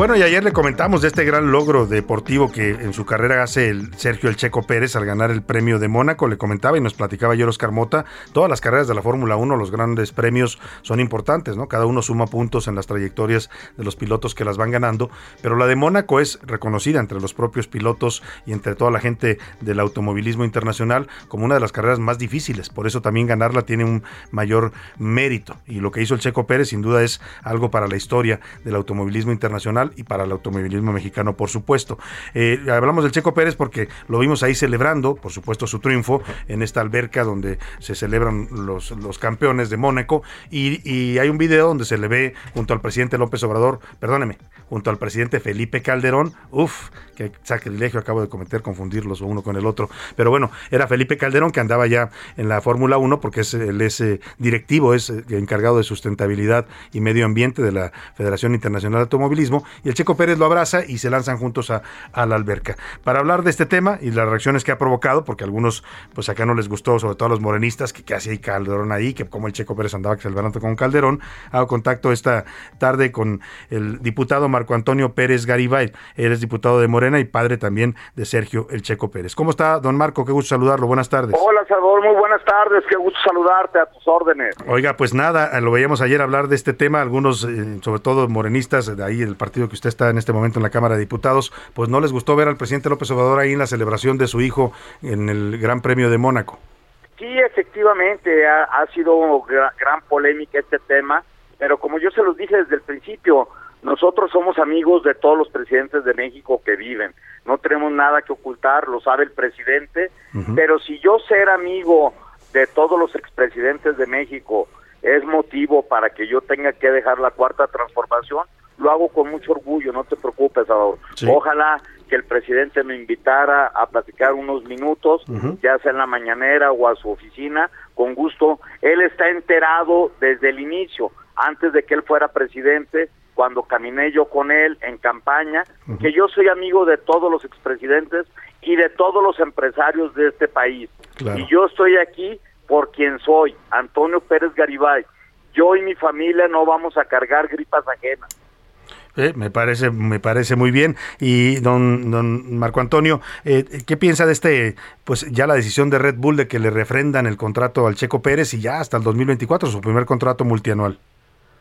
Bueno, y ayer le comentamos de este gran logro deportivo que en su carrera hace el Sergio El Checo Pérez al ganar el premio de Mónaco. Le comentaba y nos platicaba yo Oscar Mota. Todas las carreras de la Fórmula 1, los grandes premios son importantes, ¿no? Cada uno suma puntos en las trayectorias de los pilotos que las van ganando. Pero la de Mónaco es reconocida entre los propios pilotos y entre toda la gente del automovilismo internacional como una de las carreras más difíciles. Por eso también ganarla tiene un mayor mérito. Y lo que hizo el Checo Pérez sin duda es algo para la historia del automovilismo internacional y para el automovilismo mexicano, por supuesto. Eh, hablamos del Checo Pérez porque lo vimos ahí celebrando, por supuesto, su triunfo en esta alberca donde se celebran los, los campeones de Mónaco y, y hay un video donde se le ve junto al presidente López Obrador, perdóneme, junto al presidente Felipe Calderón. Uf, qué sacrilegio acabo de cometer confundirlos uno con el otro. Pero bueno, era Felipe Calderón que andaba ya en la Fórmula 1 porque es, él es eh, directivo, es eh, encargado de sustentabilidad y medio ambiente de la Federación Internacional de Automovilismo. Y el Checo Pérez lo abraza y se lanzan juntos a, la alberca. Para hablar de este tema y las reacciones que ha provocado, porque algunos pues acá no les gustó, sobre todo a los morenistas, que, que hacía Calderón ahí, que como el Checo Pérez andaba que con Calderón, hago contacto esta tarde con el diputado Marco Antonio Pérez Garibay. Él es diputado de Morena y padre también de Sergio El Checo Pérez. ¿Cómo está, don Marco? Qué gusto saludarlo. Buenas tardes. Hola, Salvador. Muy buenas tardes. Qué gusto saludarte a tus órdenes. Oiga, pues nada, lo veíamos ayer hablar de este tema. Algunos, eh, sobre todo morenistas, de ahí el partido que usted está en este momento en la Cámara de Diputados, pues no les gustó ver al presidente López Obrador ahí en la celebración de su hijo en el Gran Premio de Mónaco. Sí, efectivamente, ha, sido gran, polémica este tema, pero como yo se los dije desde el principio, nosotros somos amigos de todos los presidentes de México que viven, no tenemos nada que ocultar, lo sabe el presidente, pero si yo ser amigo de todos los expresidentes de México es motivo para que yo tenga que dejar la cuarta transformación, lo hago con mucho orgullo, no te preocupes, Salvador. Ojalá que el presidente me invitara a platicar unos minutos, ya sea en la mañanera o a su oficina, con gusto. Él está enterado desde el inicio, antes de que él fuera presidente, cuando caminé yo con él en campaña, que yo soy amigo de todos los expresidentes y de todos los empresarios de este país. Y yo estoy aquí por quien soy, Antonio Pérez Garibay. Yo y mi familia no vamos a cargar gripas ajenas. Eh, me parece me parece muy bien y don, don Marco Antonio eh, qué piensa de este pues ya la decisión de Red Bull de que le refrendan el contrato al Checo Pérez y ya hasta el 2024 su primer contrato multianual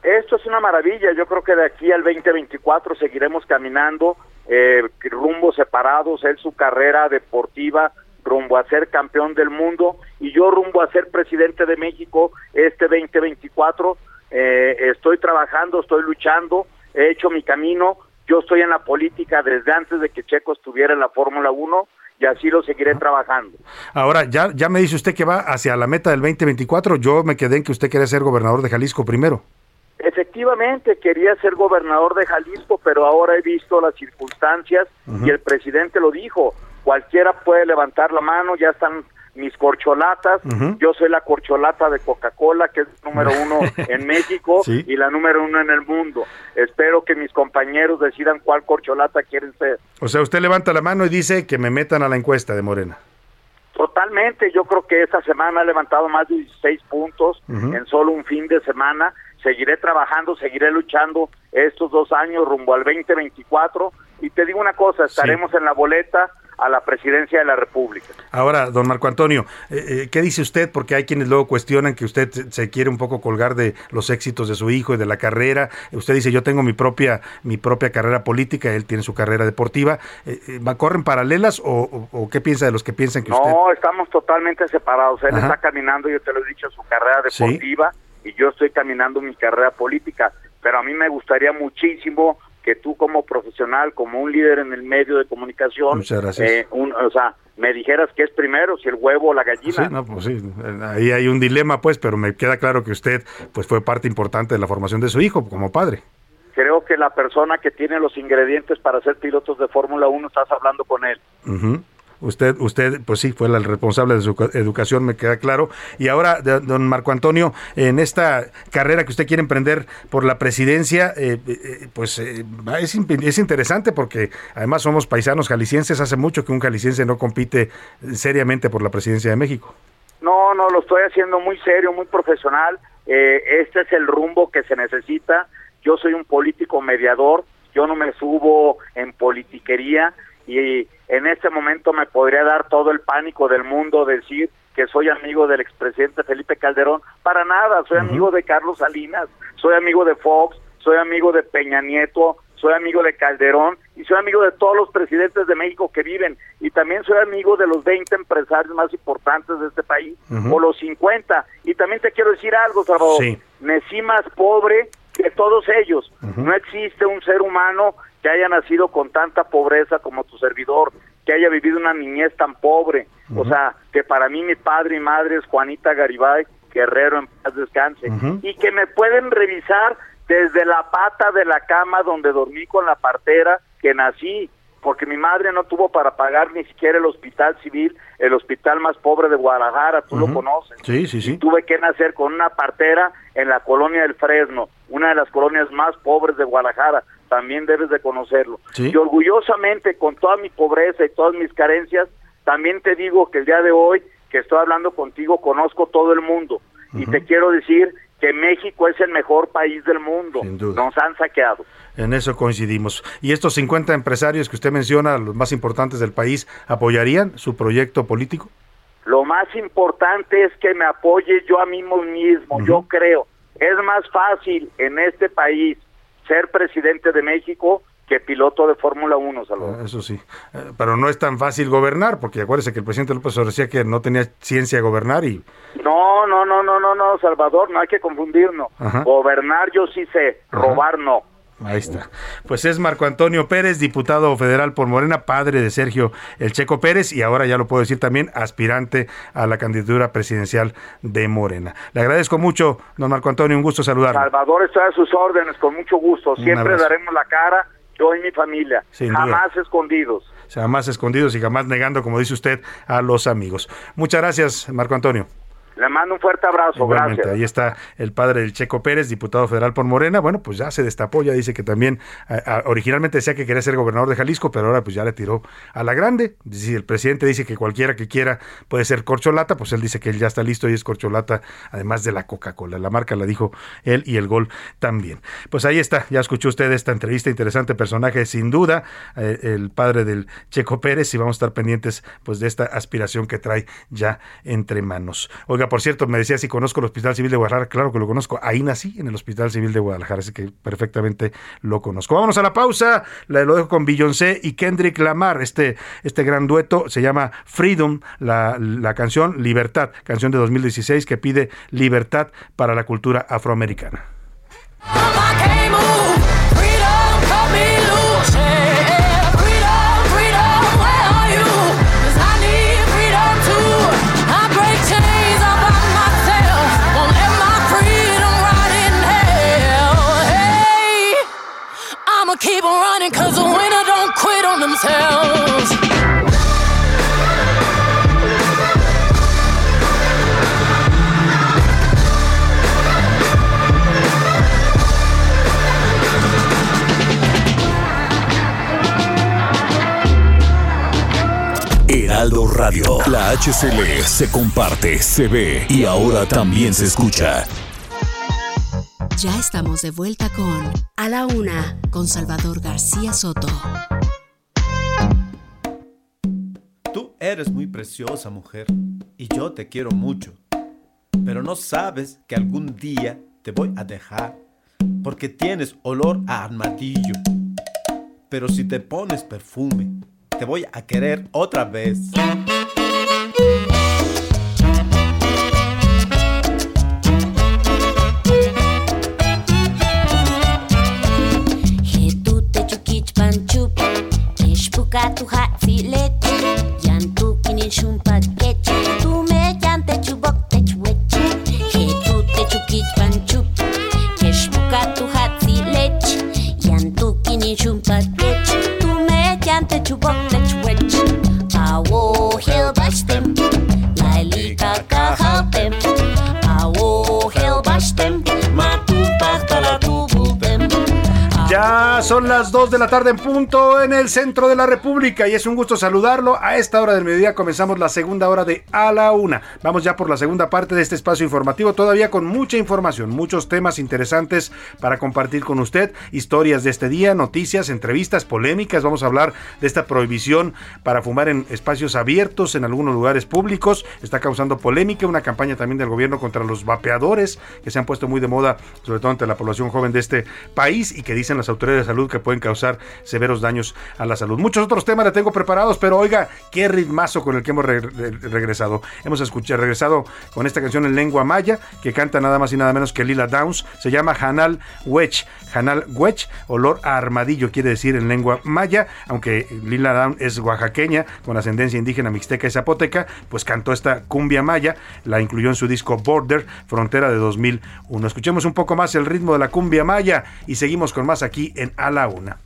esto es una maravilla. Yo creo que de aquí al 2024 seguiremos caminando eh, rumbos separados él su carrera deportiva rumbo a ser campeón del mundo. Y yo rumbo a ser presidente de México este 2024 estoy trabajando estoy luchando he hecho mi camino, yo estoy en la política desde antes de que Checo estuviera en la Fórmula 1 y así lo seguiré trabajando. Ahora, ya, ya me dice usted que va hacia la meta del 2024, yo me quedé en que usted quería ser gobernador de Jalisco primero. Efectivamente, quería ser gobernador de Jalisco, pero ahora he visto las circunstancias y el presidente lo dijo, cualquiera puede levantar la mano, ya están mis corcholatas. Yo soy la corcholata de Coca-Cola, que es número uno en México y la número uno en el mundo. Espero que mis compañeros decidan cuál corcholata quieren ser. O sea, usted levanta la mano y dice que me metan a la encuesta de Morena. Totalmente, yo creo que esta semana he levantado más de 16 puntos en solo un fin de semana. Seguiré trabajando, seguiré luchando estos dos años rumbo al 2024. Y te digo una cosa, estaremos en la boleta a la presidencia de la República. Ahora, don Marco Antonio, eh, eh, ¿qué dice usted? Porque hay quienes luego cuestionan que usted se quiere un poco colgar de los éxitos de su hijo y de la carrera. Usted dice, yo tengo mi propia, mi propia carrera política, él tiene su carrera deportiva. Eh, ¿Corren paralelas o, qué piensa de los que piensan que usted... No, estamos totalmente separados. Él está caminando, yo te lo he dicho, su carrera deportiva y yo estoy caminando mi carrera política. Pero a mí me gustaría muchísimo que tú como profesional, como un líder en el medio de comunicación, eh, o sea, me dijeras qué es primero, si el huevo o la gallina. Sí, no, pues sí, ahí hay un dilema, pues, pero me queda claro que usted, pues, fue parte importante de la formación de su hijo como padre. Creo que la persona que tiene los ingredientes para ser pilotos de Fórmula 1, estás hablando con él. Usted, usted, pues sí, fue el responsable de su educación, me queda claro. Y ahora, don Marco Antonio, en esta carrera que usted quiere emprender por la presidencia, eh, eh, pues eh, es, es, interesante porque además somos paisanos jaliscienses. Hace mucho que un jalisciense no compite seriamente por la presidencia de México. No, no, lo estoy haciendo muy serio, muy profesional. este es el rumbo que se necesita. Yo soy un político mediador. Yo no me subo en politiquería y en este momento me podría dar todo el pánico del mundo decir que soy amigo del expresidente Felipe Calderón. Para nada, soy amigo de Carlos Salinas, soy amigo de Fox, soy amigo de Peña Nieto, soy amigo de Calderón y soy amigo de todos los presidentes de México que viven y también soy amigo de los 20 empresarios más importantes de este país o los 50 y también te quiero decir algo, Salvador, sí. Necí más pobre que todos ellos. No existe un ser humano que haya nacido con tanta pobreza como tu servidor, que haya vivido una niñez tan pobre. O sea, que para mí mi padre y madre es Juanita Garibay, Guerrero en paz descanse. Y que me pueden revisar desde la pata de la cama donde dormí con la partera que nací, porque mi madre no tuvo para pagar ni siquiera el hospital civil, el hospital más pobre de Guadalajara, tú lo conoces. Sí, sí, sí. Tuve que nacer con una partera en la colonia del Fresno, una de las colonias más pobres de Guadalajara, también debes de conocerlo. Sí. Y orgullosamente, con toda mi pobreza y todas mis carencias, también te digo que el día de hoy que estoy hablando contigo, conozco todo el mundo. Y te quiero decir que México es el mejor país del mundo. Nos han saqueado. En eso coincidimos. ¿Y estos 50 empresarios que usted menciona, los más importantes del país, apoyarían su proyecto político? Lo más importante es que me apoye yo a mí mismo. Yo creo, es más fácil en este país ser presidente de México que piloto de Fórmula 1, Salvador. Ah, Eso sí. Eh, Pero no es tan fácil gobernar, porque acuérdese que el presidente López Obrador decía que no tenía ciencia gobernar y No, no, no, no, no, no, Salvador, no hay que confundirnos. Ajá. Gobernar yo sí sé, robar no. Ahí está. Pues es Marco Antonio Pérez, diputado federal por Morena, padre de Sergio El Checo Pérez y ahora ya lo puedo decir también, aspirante a la candidatura presidencial de Morena. Le agradezco mucho, don Marco Antonio, un gusto saludarlo. Salvador está a sus órdenes, con mucho gusto. Siempre daremos la cara, yo y mi familia. Sin duda. Jamás escondidos. Jamás escondidos y jamás negando, como dice usted, a los amigos. Muchas gracias, Marco Antonio. Le mando un fuerte abrazo, Igualmente, gracias. ahí está el padre del Checo Pérez, diputado federal por Morena. Bueno, pues ya se destapó, ya dice que también, a- a- originalmente decía que quería ser gobernador de Jalisco, pero ahora pues ya le tiró a la grande. Si el presidente dice que cualquiera que quiera puede ser corcholata, pues él dice que él ya está listo y es corcholata, además de la Coca-Cola. La marca la dijo él y el gol también. Pues ahí está, ya escuchó usted esta entrevista, interesante personaje, sin duda, eh, el padre del Checo Pérez, y vamos a estar pendientes pues de esta aspiración que trae ya entre manos. Oiga, por cierto, me decía si conozco el Hospital Civil de Guadalajara, claro que lo conozco, ahí nací en el Hospital Civil de Guadalajara, así que perfectamente lo conozco. Vámonos a la pausa, lo dejo con Beyoncé y Kendrick Lamar, este, este gran dueto se llama Freedom, la, la canción Libertad, canción de 2016 que pide libertad para la cultura afroamericana. Themselves. Heraldo Radio. La HCL se comparte, se ve y ahora también se escucha. Ya estamos de vuelta con A la Una con Salvador García Soto. Eres muy preciosa, mujer, y yo te quiero mucho. Pero no sabes que algún día te voy a dejar, porque tienes olor a armadillo. Pero si te pones perfume, te voy a querer otra vez. Tu tu kinin shumpa keche, tu me yan te chubok te chueche. He tu te chukich panchup, ishpuka tu hatsi leche, yan tu kinin shumpa keche, tu me yan te chubok Son las 2 de la tarde en punto en el centro de la República y es un gusto saludarlo. A esta hora del mediodía comenzamos la segunda hora de A la Una. Vamos ya por la segunda parte de este espacio informativo, todavía con mucha información, muchos temas interesantes para compartir con usted, historias de este día, noticias, entrevistas, polémicas. Vamos a hablar de esta prohibición para fumar en espacios abiertos en algunos lugares públicos. Está causando polémica, una campaña también del gobierno contra los vapeadores que se han puesto muy de moda, sobre todo entre la población joven de este país y que dicen las autoridades salud que pueden causar severos daños a la salud. Muchos otros temas le tengo preparados, pero oiga, qué ritmazo con el que hemos re- re- regresado. Hemos escuchado, regresado con esta canción en lengua maya que canta nada más y nada menos que Lila Downs. Se llama Hanal Wech. Hanal Wech, olor a armadillo, quiere decir en lengua maya, aunque Lila Downs es oaxaqueña, con ascendencia indígena mixteca y zapoteca, pues cantó esta cumbia maya, la incluyó en su disco Border, Frontera de 2001. Escuchemos un poco más el ritmo de la cumbia maya y seguimos con más aquí en A la Una.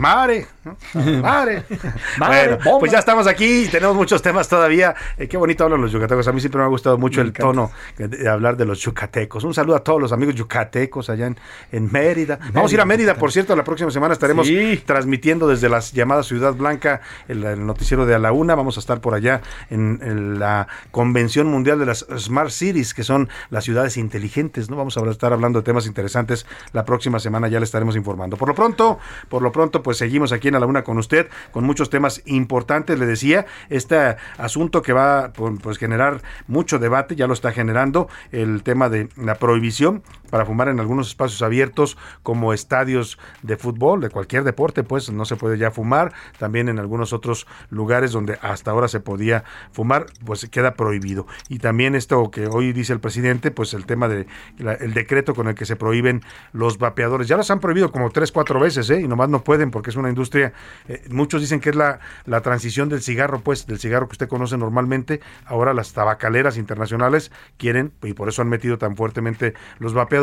Mare, ¿no? Mare. Mare, bueno, pues ya estamos aquí y tenemos muchos temas todavía. Eh, qué bonito hablan los yucatecos. A mí siempre me ha gustado mucho el tono de, de hablar de los yucatecos. Un saludo a todos los amigos yucatecos allá en, en Mérida. Vamos a ir a Mérida, por cierto, la próxima semana estaremos transmitiendo desde la llamada Ciudad Blanca el, el noticiero de A la Una. Vamos a estar por allá en, en la Convención Mundial de las Smart Cities, que son las ciudades inteligentes. ¿no? Vamos a estar hablando de temas interesantes la próxima semana, ya le estaremos informando. Por lo pronto, por lo pronto, pues seguimos aquí en A la Una con usted, con muchos temas importantes. Le decía, este asunto que va a pues, generar mucho debate, ya lo está generando, el tema de la prohibición para fumar en algunos espacios abiertos como estadios de fútbol, de cualquier deporte, pues no se puede ya fumar. También en algunos otros lugares donde hasta ahora se podía fumar, pues queda prohibido. Y también esto que hoy dice el presidente, pues el tema de la- el decreto con el que se prohíben los vapeadores. Ya los han prohibido como tres, cuatro veces, ¿eh? Y nomás no pueden porque es una industria, eh, muchos dicen que es la, la transición del cigarro, pues, del cigarro que usted conoce normalmente. Ahora las tabacaleras internacionales quieren, y por eso han metido tan fuertemente los vapeadores,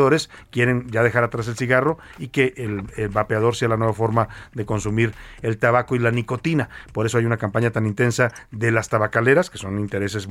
quieren ya dejar atrás el cigarro y que el, vapeador sea la nueva forma de consumir el tabaco y la nicotina. Por eso hay una campaña tan intensa de las tabacaleras, que son intereses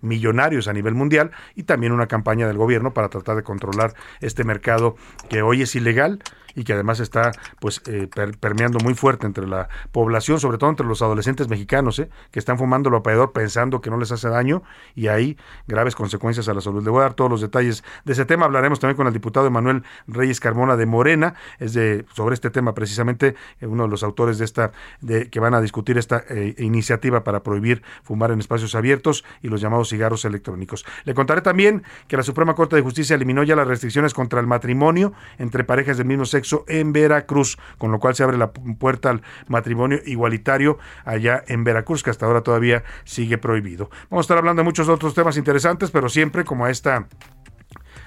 millonarios a nivel mundial, y también una campaña del gobierno para tratar de controlar este mercado que hoy es ilegal y que además está pues eh, per- permeando muy fuerte entre la población, sobre todo entre los adolescentes mexicanos, ¿eh? que están fumando el vapeador pensando que no les hace daño y hay graves consecuencias a la salud. Le voy a dar todos los detalles de ese tema. Hablaremos también con el diputado Emanuel Reyes Carmona de Morena, es de sobre este tema precisamente eh, uno de los autores de esta de que van a discutir esta iniciativa para prohibir fumar en espacios abiertos y los llamados cigarros electrónicos. Le contaré también que la Suprema Corte de Justicia eliminó ya las restricciones contra el matrimonio entre parejas del mismo sexo en Veracruz, con lo cual se abre la pu- puerta al matrimonio igualitario allá en Veracruz, que hasta ahora todavía sigue prohibido. Vamos a estar hablando de muchos otros temas interesantes, pero siempre como a esta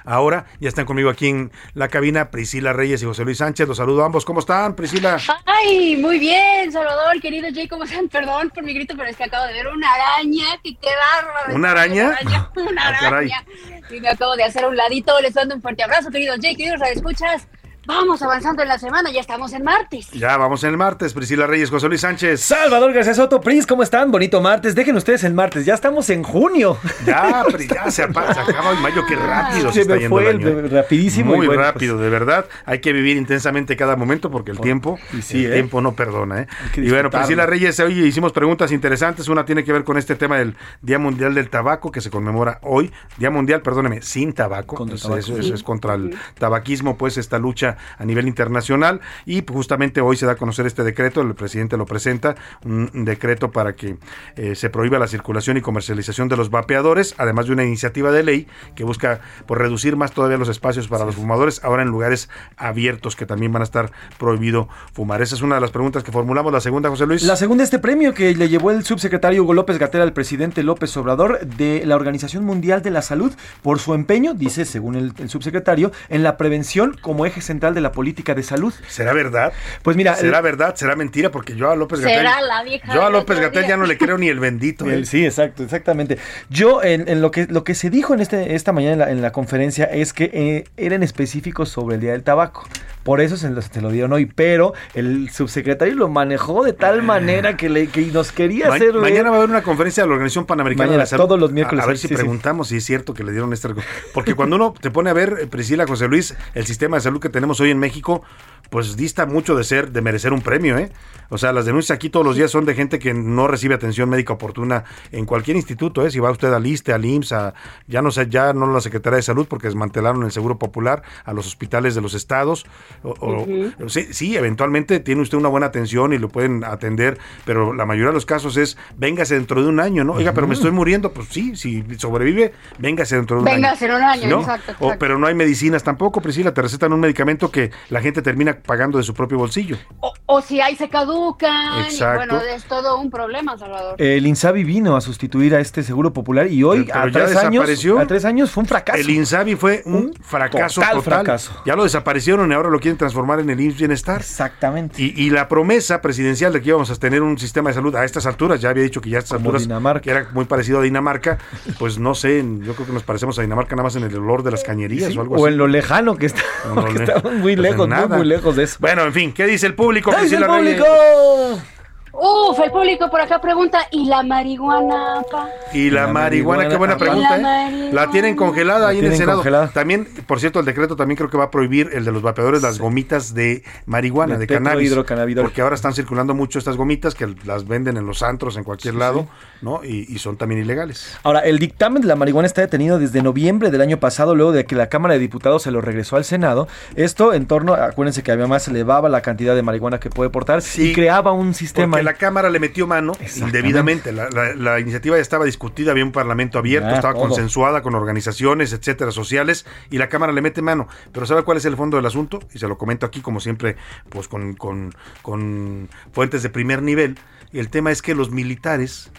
Ahora ya están conmigo aquí en la cabina Priscila Reyes y José Luis Sánchez. Los saludo a ambos. ¿Cómo están, Priscila? Ay, muy bien, Salvador, querido Jay, ¿cómo están? Perdón por mi grito, pero es que acabo de ver una araña, que qué bárbaro. ¿Una araña? Una Ah, araña. Y me acabo de hacer a un ladito, les mando un fuerte abrazo, querido Jay, queridos escuchas. Vamos avanzando en la semana, ya estamos en martes. Ya vamos en el martes. Priscila Reyes, José Luis Sánchez. Salvador García Soto, Pris, ¿cómo están? Bonito martes. Dejen ustedes el martes, ya estamos en junio. Ya, Pri, ya se, apa- se acaba el mayo, qué rápido se, Se está me yendo fue el año. el- rapidísimo y Muy bueno, rápido, de verdad. Hay que vivir intensamente cada momento porque el tiempo, sí, el ¿eh? tiempo no perdona. ¿eh? Y bueno. Priscila Reyes, hoy hicimos preguntas interesantes. Una tiene que ver con este tema del Día Mundial del Tabaco que se conmemora hoy. Día Mundial, perdóneme, sin tabaco. Eso- tabaco. Eso, eso es contra el tabaquismo, pues esta lucha a nivel internacional. Y pues, justamente hoy se da a conocer este decreto, el presidente lo presenta, un decreto para que eh, se prohíba la circulación y comercialización de los vapeadores, además de una iniciativa de ley que busca por reducir más todavía los espacios para los fumadores, ahora en lugares abiertos que también van a estar prohibido fumar. Esa es una de las preguntas que formulamos. La segunda, José Luis. La segunda, este premio que le llevó el subsecretario Hugo López Gatera al presidente López Obrador de la Organización Mundial de la Salud por su empeño, dice según el, el subsecretario, en la prevención como eje central de la política de salud. ¿Será verdad? Pues mira, ¿Será el- verdad? ¿Será mentira? Porque yo a López Será Gatel. la vieja Yo a López Gatel ya no le creo ni el bendito. ¿eh? Sí, exacto, exactamente. Yo, en, en lo que lo que se dijo en este esta mañana en la, en la conferencia es que eh, eran específicos sobre el día del tabaco. Por eso se lo, se lo dieron hoy, pero el subsecretario lo manejó de tal manera que, le, que nos quería Ma- hacer mañana va a haber una conferencia de la Organización Panamericana Mañana, de la Salud. todos los miércoles, A, a ver si sí, sí. preguntamos si es cierto que le dieron esta. Porque cuando uno te pone a ver, eh, Priscila, José Luis, el sistema de salud que tenemos hoy en México, pues dista mucho de ser, de merecer un premio, ¿eh? O sea, las denuncias aquí todos los días son de gente que no recibe atención médica oportuna en cualquier instituto, ¿eh? Si va usted al ISTE, al IMSS, a- ya no sé, ya no la Secretaría de Salud porque desmantelaron el Seguro Popular, a los hospitales de los estados. o- sí, sí, eventualmente tiene usted una buena atención y lo pueden atender, pero la mayoría de los casos es, véngase dentro de un año, ¿no? Oiga, pero me estoy muriendo. Pues sí, si sobrevive, véngase dentro de un año. Véngase en un año, ¿no? exacto, O- pero no hay medicinas tampoco, Priscila, te recetan un medicamento que la gente termina pagando de su propio bolsillo. O, o si hay se caducan. y Exacto. bueno, es todo un problema, Salvador. El Insabi vino a sustituir a este seguro popular y hoy Pero a ya tres años desapareció. a tres años fue un fracaso. El Insabi fue un, fracaso total total. fracaso. Ya lo desaparecieron y ahora lo quieren transformar en el IMSS Bienestar. Exactamente. Y, y la promesa presidencial de que íbamos a tener un sistema de salud a estas alturas, ya había dicho que ya a estas Como alturas Dinamarca. que era muy parecido a Dinamarca, pues no sé, yo creo que nos parecemos a Dinamarca nada más en el olor de las cañerías Sí, o algo o así. en lo lejano que está, No, no, que no. estamos muy Pues lejos, nada. muy lejos de eso. Bueno, en fin, ¿qué dice el público? ¿Qué dice el Priscila Reyes? Uf, el público por acá pregunta, ¿y la marihuana, pa? Y la, La marihuana, marihuana, qué buena pregunta, La ¿eh? La tienen congelada La ahí en el Senado. congelada. También, por cierto, el decreto también creo que va a prohibir el de los vapeadores, las gomitas de marihuana, De de, cannabis. Porque ahora están circulando mucho estas gomitas que las venden en los antros en cualquier lado, ¿no? Y, y son también ilegales. Ahora, el dictamen de la marihuana está detenido desde noviembre del año pasado, luego de que la Cámara de Diputados se lo regresó al Senado. Esto en torno, acuérdense que además elevaba la cantidad de marihuana que puede portar y creaba un sistema. La Cámara le metió mano indebidamente. La, la- la iniciativa ya estaba discutida, había un parlamento abierto, estaba todo. consensuada con organizaciones, etcétera, sociales, y la Cámara le mete mano. Pero ¿sabe cuál es el fondo del asunto? Y se lo comento aquí, como siempre, pues con, con- con fuentes de primer nivel. El tema es que los militares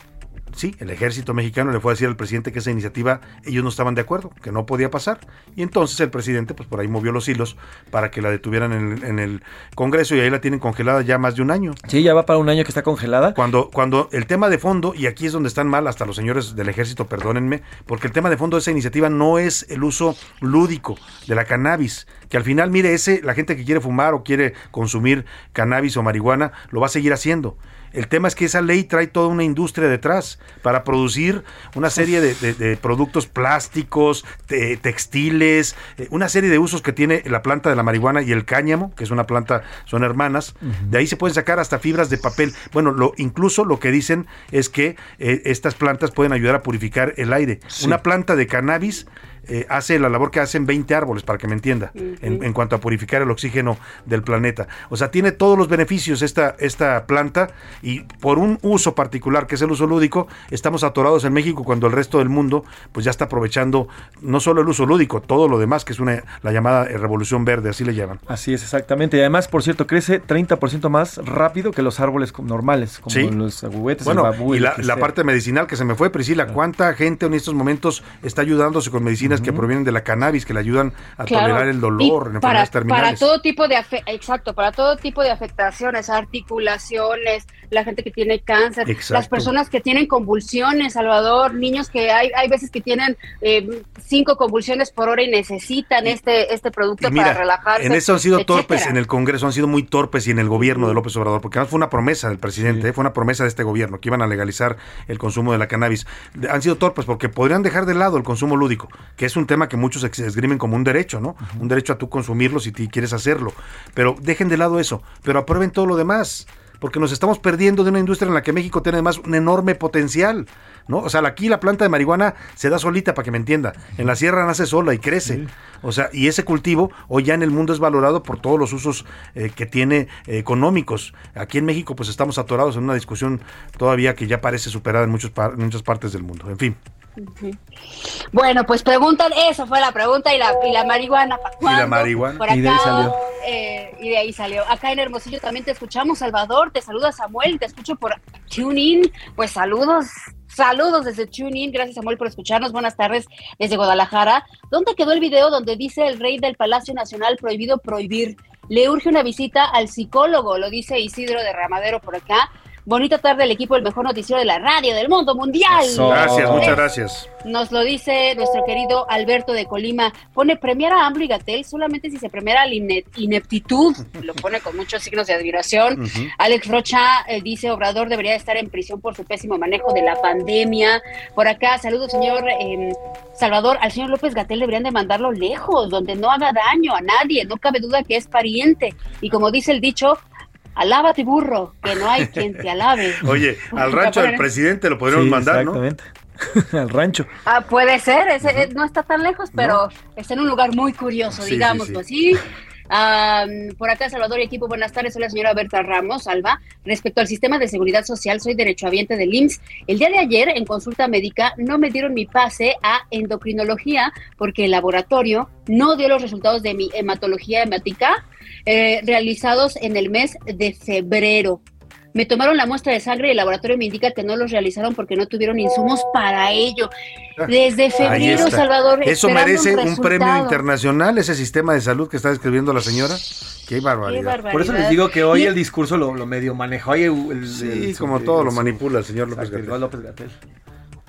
sí, el ejército mexicano le fue a decir al presidente que esa iniciativa ellos no estaban de acuerdo, que no podía pasar. Y entonces el presidente, pues por ahí movió los hilos para que la detuvieran en el, en el Congreso y ahí la tienen congelada ya más de un año. Sí, ya va para un año que está congelada. Cuando, cuando el tema de fondo, y aquí es donde están mal hasta los señores del ejército, perdónenme, porque el tema de fondo de esa iniciativa no es el uso lúdico de la cannabis, que al final, mire, ese, la gente que quiere fumar o quiere consumir cannabis o marihuana, lo va a seguir haciendo. El tema es que esa ley trae toda una industria detrás para producir una serie de, de- de productos plásticos, te- textiles, eh, una serie de usos que tiene la planta de la marihuana y el cáñamo, que es una planta, son hermanas. De ahí se pueden sacar hasta fibras de papel. Bueno, lo, incluso lo que dicen es que eh, estas plantas pueden ayudar a purificar el aire. Una planta de cannabis eh, hace la labor que hacen 20 árboles, para que me entienda, en, en cuanto a purificar el oxígeno del planeta. O sea, tiene todos los beneficios esta, esta planta y por un uso particular, que es el uso lúdico, estamos atorados en México cuando el resto del mundo pues ya está aprovechando no solo el uso lúdico, todo lo demás, que es una, la llamada revolución verde, así le llaman. Así es, exactamente. Y además, por cierto, crece 30% más rápido que los árboles normales, como Sí. los agüetes, Bueno, el babú, y la, parte medicinal que se me fue, Priscila, ¿cuánta gente en estos momentos está ayudándose con medicinas que provienen de la cannabis, que le ayudan a Claro. tolerar el dolor en para, terminales? para todo tipo de exacto, para todo tipo de afectaciones, articulaciones, la gente que tiene cáncer, Exacto. las personas que tienen convulsiones, Salvador, niños que hay, hay veces que tienen eh, cinco convulsiones por hora y necesitan este, este producto mira, para relajarse. en eso han sido etcétera. torpes en el Congreso, han sido muy torpes y en el gobierno de López Obrador, porque además fue una promesa del presidente, eh, fue una promesa de este gobierno, que iban a legalizar el consumo de la cannabis. Han sido torpes porque podrían dejar de lado el consumo lúdico, que es un tema que muchos esgrimen como un derecho, ¿no? Un derecho a tú consumirlo si quieres hacerlo. Pero dejen de lado eso, pero aprueben todo lo demás. Porque nos estamos perdiendo de una industria en la que México tiene además un enorme potencial. ¿no? O sea, aquí la planta de marihuana se da solita, para que me entienda. En la sierra nace sola y crece. O sea, y ese cultivo hoy ya en el mundo es valorado por todos los usos eh, que tiene eh, económicos. Aquí en México pues estamos atorados en una discusión todavía que ya parece superada en, muchos en muchas partes del mundo. En fin. Bueno, pues preguntan, eso fue la pregunta y la, y la marihuana. ¿pa' Y la marihuana. Por Y de ahí acá, salió. eh, y de ahí salió. Acá en Hermosillo también te escuchamos, Salvador. Te saluda Samuel, te escucho por TuneIn. Pues saludos, saludos desde TuneIn. Gracias, Samuel, por escucharnos. Buenas tardes desde Guadalajara. ¿Dónde quedó el video donde dice el rey del Palacio Nacional prohibido prohibir? Le urge una visita al psicólogo, lo dice Isidro de Ramadero por acá. Bonita tarde el equipo del mejor noticiero de la radio del mundo mundial. Gracias, muchas gracias. Nos lo dice nuestro querido Alberto de Colima. Pone premiar a AMLO y Gatel solamente si se premiara la ine- ineptitud. Lo pone con muchos signos de admiración. Ujú. Alex Rocha eh, dice Obrador debería estar en prisión por su pésimo manejo de la pandemia. Por acá, saludos, señor eh, Salvador. Al señor López Gatel deberían de mandarlo lejos, donde no haga daño a nadie. No cabe duda que es pariente. Y como dice el dicho, alábate burro, que no hay quien te alabe. Oye, al rancho del presidente lo podríamos Sí, mandar, ¿no? exactamente. Al rancho. Ah, puede ser, ese, eh, no está tan lejos, pero está en un lugar muy curioso, Sí, digámoslo así. Am, por acá, Salvador y equipo, buenas tardes. Soy la señora Berta Ramos, Alba. Respecto al sistema de seguridad social, soy derechohabiente del IMSS. El día de ayer, en consulta médica, no me dieron mi pase a endocrinología porque el laboratorio no dio los resultados de mi hematología hemática eh, realizados en el mes de febrero. Me tomaron la muestra de sangre y el laboratorio me indica que no los realizaron porque no tuvieron insumos para ello. Desde Ahí febrero, está. Salvador. Eso merece un, premio internacional, ese sistema de salud que está describiendo la señora. Qué barbaridad. barbaridad. Por eso les digo que hoy el discurso lo, lo medio manejó. Ahí el, el- Sí, el- como el- todo lo manipula el señor López Gatell.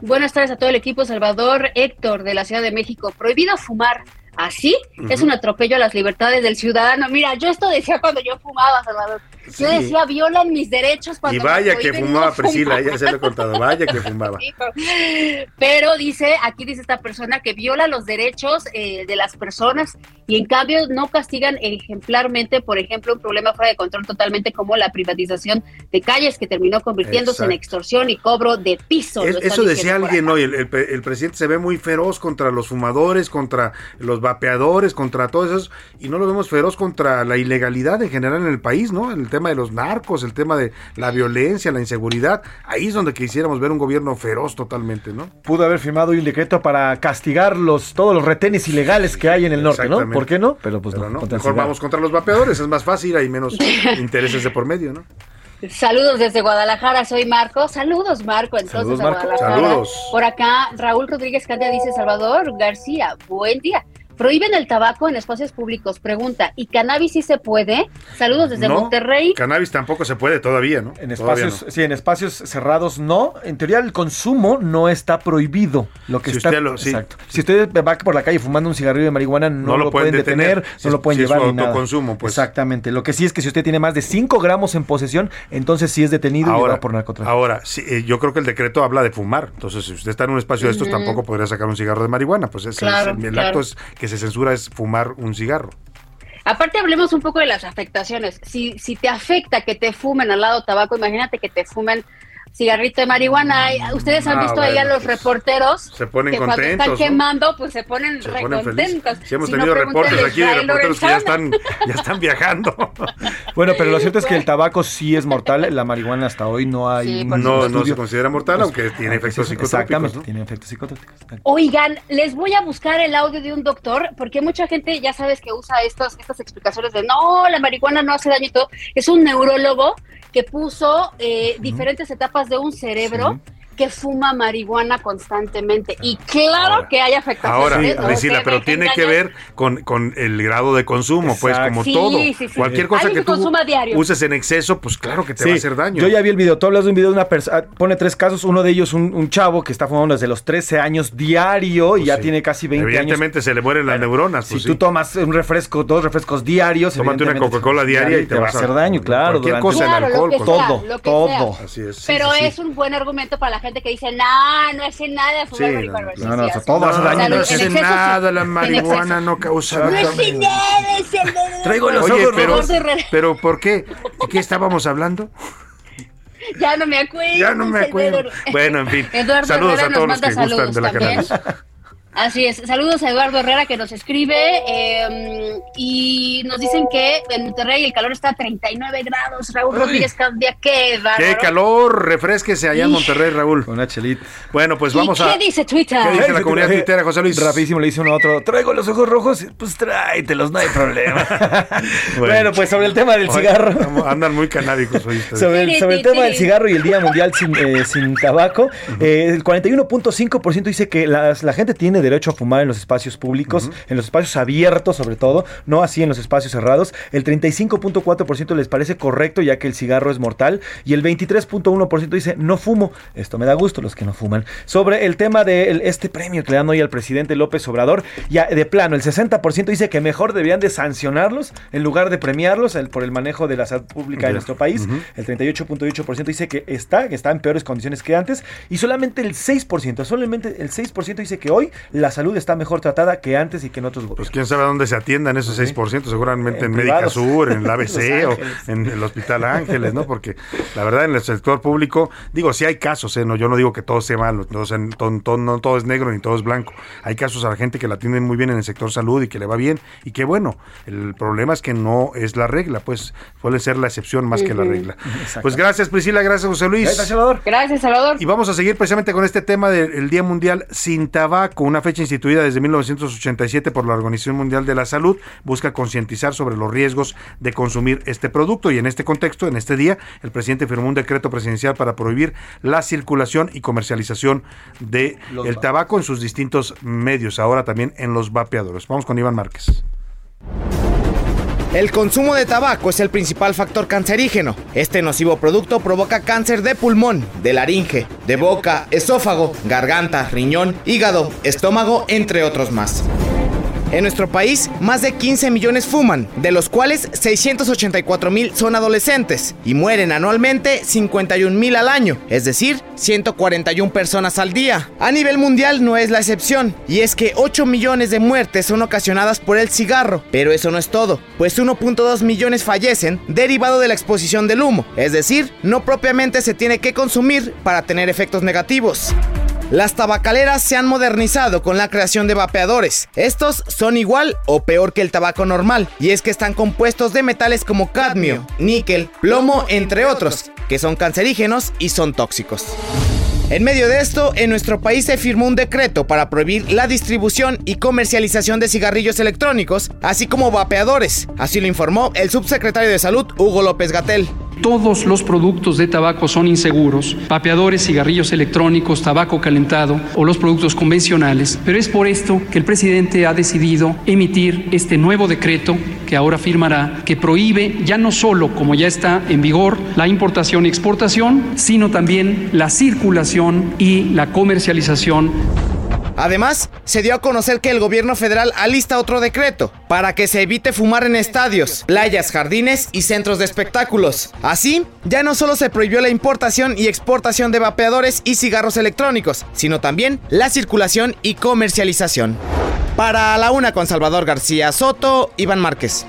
Buenas tardes a todo el equipo. Salvador Héctor de la Ciudad de México. Prohibido fumar. ¿Así? Es Ujú. un atropello a las libertades del ciudadano. Mira, yo esto decía cuando yo fumaba, Salvador. Yo decía, violan mis derechos cuando Y vaya que fumaba no Priscila, fumar. ya se lo he contado, vaya que fumaba. Pero dice, aquí dice esta persona que viola los derechos eh, de las personas y en cambio no castigan ejemplarmente, por ejemplo, un problema fuera de control totalmente como la privatización de calles que terminó convirtiéndose en extorsión y cobro de piso. Es- eso decía alguien hoy, el, el el presidente se ve muy feroz contra los fumadores, contra los vapeadores, contra todos esos, y no lo vemos feroz contra la ilegalidad en general en el país, ¿no? El tema de los narcos, el tema de la violencia, la inseguridad, ahí es donde quisiéramos ver un gobierno feroz totalmente, ¿no? Pudo haber firmado hoy un decreto para castigar los, todos los retenes ilegales que hay en el norte, ¿no? ¿Por qué no? Pero pues Pero no. mejor vamos contra los vapeadores, es más fácil, hay menos intereses de por medio, ¿no? Saludos desde Guadalajara, soy Marco. Saludos, Marco, entonces Saludos, a Marco. Guadalajara. Saludos. Por acá, Raúl Rodríguez Candia dice, Salvador García, buen día. Prohíben el tabaco en espacios públicos. Pregunta, ¿y cannabis sí se puede? Saludos desde No, Monterrey. Cannabis tampoco se puede todavía, ¿no? En Todavía espacios, no. sí, en espacios cerrados no. En teoría el consumo no está prohibido. Lo que Si está, usted lo- sí. exacto. Si usted va por la calle fumando un cigarrillo de marihuana, no, lo, pueden detener, si no es- lo pueden si es llevar su ni nada. autoconsumo, pues. Exactamente. Lo que sí es que si usted tiene más de 5 gramos en posesión, entonces sí es detenido y llevado por narcotráfico. ahora sí, eh, yo creo que el decreto habla de fumar. Entonces, si usted está en un espacio de estos, tampoco podría sacar un cigarro de marihuana. Pues es, Claro, es- el claro. acto es que se censura es fumar un cigarro. Aparte hablemos un poco de las afectaciones. Si, si te afecta que te fumen al lado tabaco, imagínate que te fumen cigarrito de marihuana. Ay, Ustedes han Ah, visto ahí a los reporteros Se ponen que cuando contentos. están ¿no? quemando, pues se ponen Se re ponen felices. contentos. Sí, hemos Si no, tenido reportes aquí de reporteros que ya están, ya están viajando. Bueno, pero lo cierto es que el tabaco sí es mortal. La marihuana hasta hoy no hay Sí, un No, no se considera mortal, aunque tiene efectos Sí, psicotrópicos. Exactamente, ¿no? tiene efectos psicotrópicos. Oigan, les voy a buscar el audio de un doctor, porque mucha gente ya sabes que usa estos, estas explicaciones de no, la marihuana no hace daño y todo. Es un neurólogo que puso eh, diferentes etapas de un cerebro que fuma marihuana constantemente. Y claro que hay afectaciones. Ahora. No Priscila, pero tiene que ver con, con el grado de consumo, pues como Sí, todo. sí, sí. Cualquier cosa que que tú consuma diario. uses en exceso, pues claro que te va a hacer daño. Yo ya vi el video. Tú hablas de un video de una persona. Pone tres casos. Uno de ellos, un, un chavo que está fumando desde los 13 años diario y ya tiene casi 20 años. Evidentemente se le mueren las neuronas. Si pues, tú sí. tomas un refresco, dos refrescos diarios, Tómate una Coca-Cola diaria y te va a hacer daño, claro. cualquier cosa en alcohol, todo, lo que todo. Así es. Pero sí, sí. es un buen argumento para la gente que dice, no, no hace nada fumar Sí, marihuana. no, no, todo hace daño. no en sí, nada, la en marihuana no causa No daño. hace nada, es el- Traigo los Oye, ojos pero, pero ¿por qué? ¿De qué estábamos hablando? Ya no me acuerdo. Ya no me es acuerdo. Bueno, en fin. Eduardo Saludos Herrera a todos los que gustan de la también. Así es. Saludos a Eduardo Herrera que nos escribe eh, y nos dicen que en Monterrey el calor está a 39 grados. Raúl Rodríguez Candia, qué bárbaro. Qué calor, refresquese allá en Monterrey, Raúl. Con una chelita. Bueno, pues ¿Y vamos qué a. dice Twitter? ¿Qué dice la comunidad tuitera, José Luis? Rapidísimo le dice uno a otro, traigo los ojos rojos, pues tráetelos, no hay problema. bueno. pues sobre el tema del Oye, cigarro. Andan muy canábicos hoy ustedes. Sobre el, sobre el tema del cigarro y el Día Mundial sin, eh, sin tabaco, eh, el 41.5% dice que las- la gente tiene tiene derecho a fumar en los espacios públicos, en los espacios abiertos sobre todo, no así en los espacios cerrados. El 35.4% les parece correcto ya que el cigarro es mortal y el 23.1% dice no fumo. Esto me da gusto los que no fuman. Sobre el tema de este premio que le dan hoy al presidente López Obrador, ya de plano el 60% dice que mejor deberían de sancionarlos en lugar de premiarlos por el manejo de la salud pública de nuestro país. El 38.8% dice que está, que está en peores condiciones que antes y solamente el 6%, solamente el 6% dice que hoy la salud está mejor tratada que antes y que en otros Pues quién sabe dónde se atiendan esos 6%, seguramente en, Médica Sur, en el ABC o en el Hospital Ángeles, ¿no? Porque la verdad en el sector público, digo, sí hay casos, ¿eh? No, yo no digo que todo sea malo, no, todo, no todo es negro ni todo es blanco. Hay casos a la gente que la atienden muy bien en el sector salud y que le va bien y que bueno, el problema es que no es la regla, pues suele ser la excepción más que la regla. Pues gracias Priscila, gracias José Luis. Gracias Salvador. Gracias Salvador. Y vamos a seguir precisamente con este tema del Día Mundial sin Tabaco, una fecha instituida desde 1987 por la Organización Mundial de la Salud, busca concientizar sobre los riesgos de consumir este producto y en este contexto, en este día, el presidente firmó un decreto presidencial para prohibir la circulación y comercialización de el tabaco en sus distintos medios, ahora también en los vapeadores. Vamos con Iván Márquez. El consumo de tabaco es el principal factor cancerígeno. Este nocivo producto provoca cáncer de pulmón, de laringe, de boca, esófago, garganta, riñón, hígado, estómago, entre otros más. En nuestro país, más de 15 millones fuman, de los cuales 684 mil son adolescentes y mueren anualmente 51 mil al año, es decir, 141 personas al día. A nivel mundial no es la excepción, y es que 8 millones de muertes son ocasionadas por el cigarro, pero eso no es todo, pues 1.2 millones fallecen derivado de la exposición del humo, es decir, no propiamente se tiene que consumir para tener efectos negativos. Las tabacaleras se han modernizado con la creación de vapeadores. Estos son igual o peor que el tabaco normal, y es que están compuestos de metales como cadmio, níquel, plomo, entre otros, que son cancerígenos y son tóxicos. En medio de esto, en nuestro país se firmó un decreto para prohibir la distribución y comercialización de cigarrillos electrónicos, así como vapeadores. Así lo informó el subsecretario de Salud, Hugo López Gatel. Todos los productos de tabaco son inseguros, vapeadores, cigarrillos electrónicos, tabaco calentado o los productos convencionales, pero es por esto que el presidente ha decidido emitir este nuevo decreto que ahora firmará, que prohíbe ya no solo, como ya está en vigor, la importación y exportación, sino también la circulación y la comercialización Además, se dio a conocer que el gobierno federal alista otro decreto para que se evite fumar en estadios, playas, jardines y centros de espectáculos. Así, ya no solo se prohibió la importación y exportación de vapeadores y cigarros electrónicos, sino también la circulación y comercialización. Para la una con Salvador García Soto, Iván Márquez.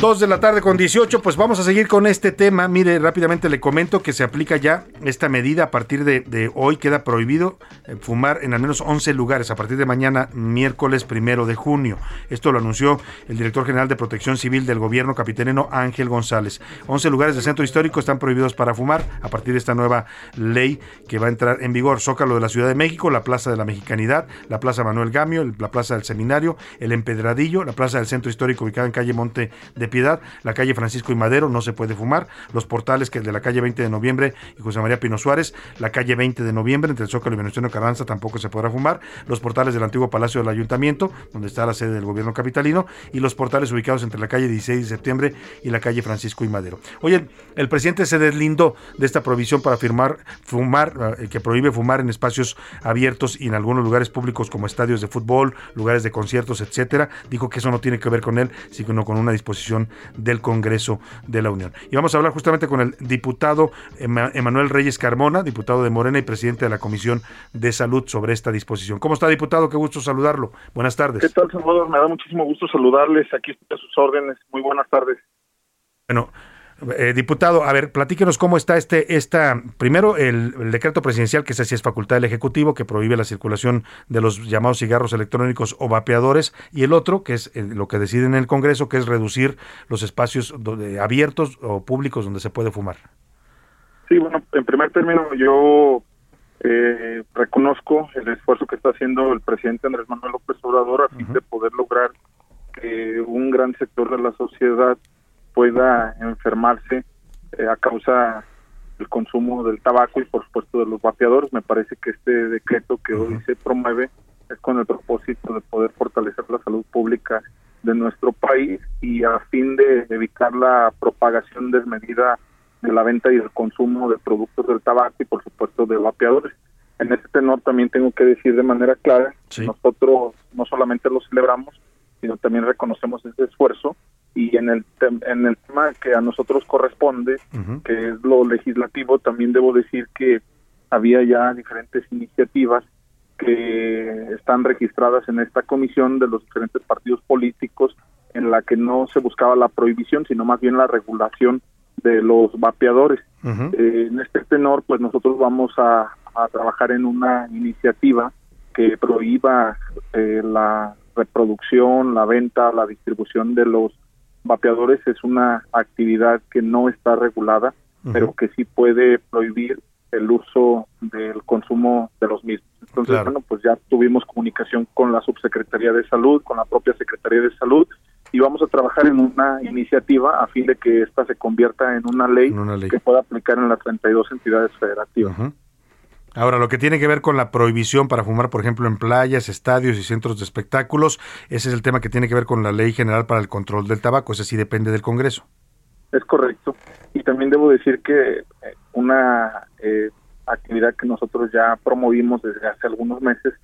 Dos de la tarde con 18, pues vamos a seguir con este tema. Mire, rápidamente le comento que se aplica ya esta medida a partir de, hoy. Queda prohibido eh, fumar en al menos 11 lugares a partir de mañana, miércoles primero de junio. Esto lo anunció el director general de Protección Civil del gobierno capitanino Ángel González. 11 lugares del centro histórico están prohibidos para fumar a partir de esta nueva ley que va a entrar en vigor. Zócalo de la Ciudad de México, la Plaza de la Mexicanidad, la Plaza Manuel Gamio, la Plaza del Seminario, el Empedradillo, la Plaza del Centro Histórico ubicada en calle Monte de Piedad, la calle Francisco y Madero no se puede fumar, los portales que de la calle 20 de noviembre y José María Pino Suárez, la calle 20 de noviembre entre el Zócalo y Venustiano Carranza tampoco se podrá fumar, los portales del antiguo Palacio del Ayuntamiento, donde está la sede del gobierno capitalino, y los portales ubicados entre la calle 16 de septiembre y la calle Francisco y Madero. Oye, el presidente se deslindó de esta provisión para firmar fumar, eh, que prohíbe fumar en espacios abiertos y en algunos lugares públicos como estadios de fútbol, lugares de conciertos, etcétera. Dijo que eso no tiene que ver con él, sino con una disposición del Congreso de la Unión. Y vamos a hablar justamente con el diputado Emanuel Reyes Carmona, diputado de Morena y presidente de la Comisión de Salud sobre esta disposición. ¿Cómo está, diputado? Qué gusto saludarlo. Buenas tardes. ¿Qué tal, Salvador? Me da muchísimo gusto saludarles. Aquí estoy a sus órdenes. Muy buenas tardes. Bueno, eh, diputado, a ver, platíquenos cómo está este, esta, primero el, decreto presidencial que es así es facultad del Ejecutivo, que prohíbe la circulación de los llamados cigarros electrónicos o vapeadores, y el otro, que es eh, lo que decide en el Congreso, que es reducir los espacios abiertos o públicos donde se puede fumar. Sí, bueno, en primer término yo eh, reconozco el esfuerzo que está haciendo el presidente Andrés Manuel López Obrador a fin de poder lograr que un gran sector de la sociedad pueda enfermarse eh, a causa del consumo del tabaco y por supuesto de los vapeadores. Me parece que este decreto que hoy se promueve es con el propósito de poder fortalecer la salud pública de nuestro país y a fin de evitar la propagación desmedida de la venta y el consumo de productos del tabaco y por supuesto de vapeadores. En este tenor también tengo que decir de manera clara, nosotros no solamente lo celebramos, sino también reconocemos ese esfuerzo y en el en el tema que a nosotros corresponde, que es lo legislativo, también debo decir que había ya diferentes iniciativas que están registradas en esta comisión de los diferentes partidos políticos en la que no se buscaba la prohibición, sino más bien la regulación de los vapeadores. Eh, en este tenor, pues nosotros vamos a, trabajar en una iniciativa que prohíba eh, la reproducción, la venta, la distribución de los vapeadores. Es una actividad que no está regulada, pero que sí puede prohibir el uso del consumo de los mismos. Entonces, bueno, pues ya tuvimos comunicación con la Subsecretaría de Salud, con la propia Secretaría de Salud, y vamos a trabajar en una iniciativa a fin de que esta se convierta en una ley, que pueda aplicar en las 32 entidades federativas. Ahora, lo que tiene que ver con la prohibición para fumar, por ejemplo, en playas, estadios y centros de espectáculos, ese es el tema que tiene que ver con la Ley General para el Control del Tabaco, ese sí depende del Congreso. Es correcto. Y también debo decir que eh, una eh, actividad que nosotros ya promovimos desde hace algunos meses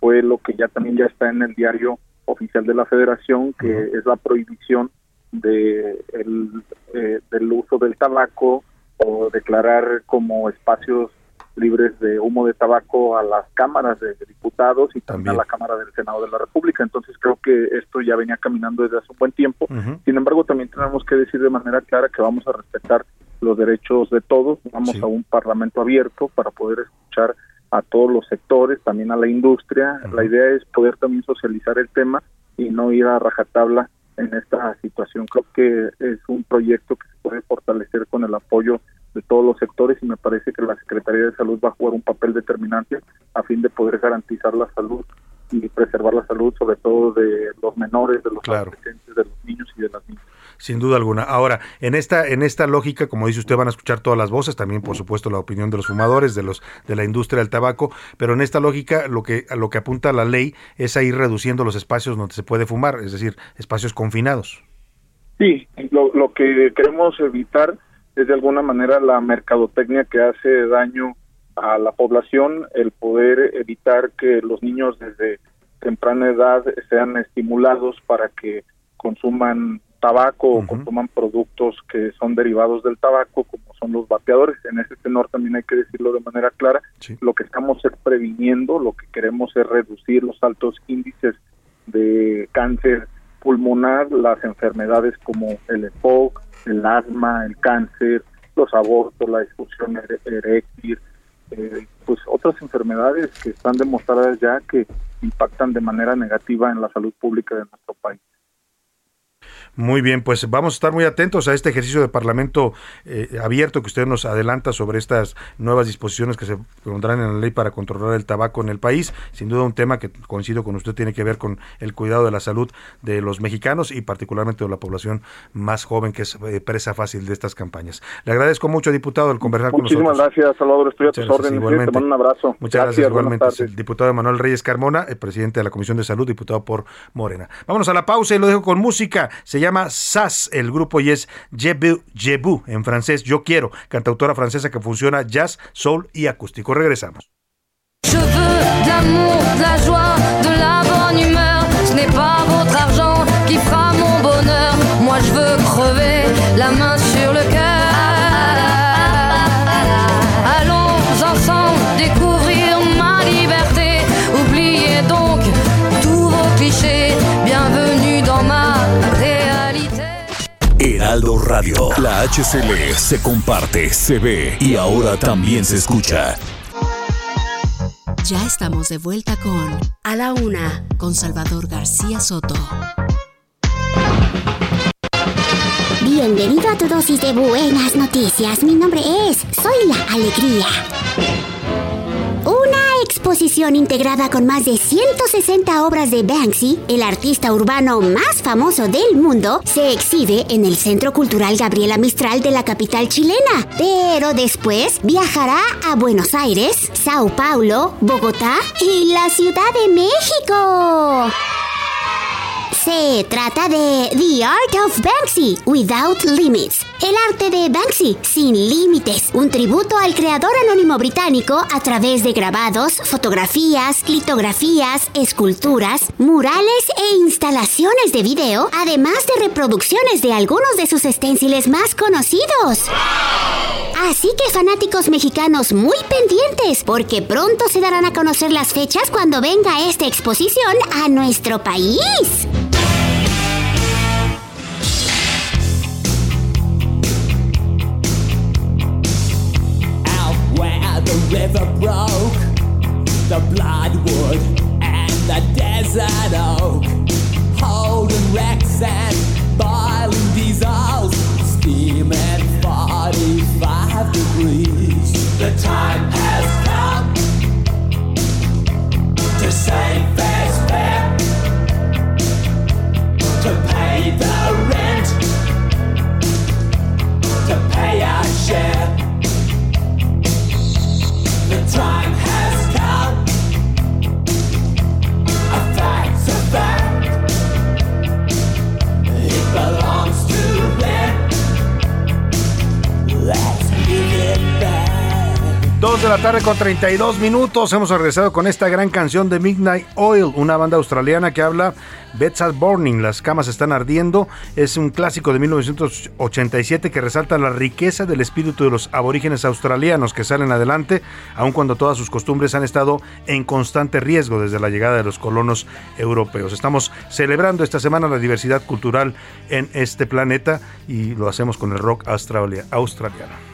fue lo que ya también ya está en el diario oficial de la Federación, que es la prohibición de el, eh, del uso del tabaco o declarar como espacios libres de humo de tabaco a las cámaras de diputados y también, a la Cámara del Senado de la República. Entonces creo que esto ya venía caminando desde hace un buen tiempo. Sin embargo, también tenemos que decir de manera clara que vamos a respetar los derechos de todos. Vamos a un parlamento abierto para poder escuchar a todos los sectores, también a la industria. La idea es poder también socializar el tema y no ir a rajatabla en esta situación. Creo que es un proyecto que se puede fortalecer con el apoyo de todos los sectores y me parece que la Secretaría de Salud va a jugar un papel determinante a fin de poder garantizar la salud y preservar la salud, sobre todo de los menores, de los adolescentes, de los niños y de las niñas. Sin duda alguna. Ahora, en esta, en esta lógica, como dice usted, van a escuchar todas las voces, también por supuesto la opinión de los fumadores, de los, de la industria del tabaco, pero en esta lógica lo que, lo que apunta la ley es a ir reduciendo los espacios donde se puede fumar, es decir, espacios confinados. Sí, lo, lo que queremos evitar es de alguna manera la mercadotecnia que hace daño a la población, el poder evitar que los niños desde temprana edad sean estimulados para que consuman tabaco o consuman productos que son derivados del tabaco, como son los vapeadores. En ese tenor también hay que decirlo de manera clara. Lo que estamos es previniendo, lo que queremos es reducir los altos índices de cáncer pulmonar, las enfermedades como el EPOC, el asma, el cáncer, los abortos, la disfunción eréctil, eh, pues otras enfermedades que están demostradas ya que impactan de manera negativa en la salud pública de nuestro país. Muy bien, pues vamos a estar muy atentos a este ejercicio de Parlamento eh, abierto que usted nos adelanta sobre estas nuevas disposiciones que se pondrán en la ley para controlar el tabaco en el país. Sin duda un tema que coincido con usted tiene que ver con el cuidado de la salud de los mexicanos y particularmente de la población más joven que es eh, presa fácil de estas campañas. Le agradezco mucho, diputado, el conversar con nosotros. Muchísimas gracias, Salvador. Estoy a tus órdenes. Te mando un abrazo. Muchas gracias, igualmente. El diputado Manuel Reyes Carmona, el presidente de la Comisión de Salud, diputado por Morena. Vámonos a la pausa y lo dejo con música. Se llama SAS, el grupo y es Je en francés, Yo Quiero, cantautora francesa que funciona jazz, soul y acústico. Regresamos. Radio. La HCL se comparte, se ve y ahora también se escucha. Ya estamos de vuelta con A la Una, con Salvador García Soto. Bienvenido a tu dosis de buenas noticias. Mi nombre es Soy la Alegría exposición integrada con más de 160 obras de Banksy, el artista urbano más famoso del mundo, se exhibe en el Centro Cultural Gabriela Mistral de la capital chilena. Pero después viajará a Buenos Aires, Sao Paulo, Bogotá y la Ciudad de México. Se trata de The Art of Banksy Without Limits. El arte de Banksy sin límites. Un tributo al creador anónimo británico a través de grabados, fotografías, litografías, esculturas, murales e instalaciones de video, además de reproducciones de algunos de sus esténciles más conocidos. Así que fanáticos mexicanos muy pendientes, porque pronto se darán a conocer las fechas cuando venga esta exposición a nuestro país. River broke, the bloodwood and the desert oak, holding wrecks and boiling diesels, steaming 45 degrees. The time The 2 de la tarde con 32 minutos. Hemos regresado con esta gran canción de Midnight Oil, una banda australiana que habla Beds are Burning, las camas están ardiendo. Es un clásico de 1987 que resalta la riqueza del espíritu de los aborígenes australianos que salen adelante, aun cuando todas sus costumbres han estado en constante riesgo desde la llegada de los colonos europeos. Estamos celebrando esta semana la diversidad cultural en este planeta y lo hacemos con el rock australiano.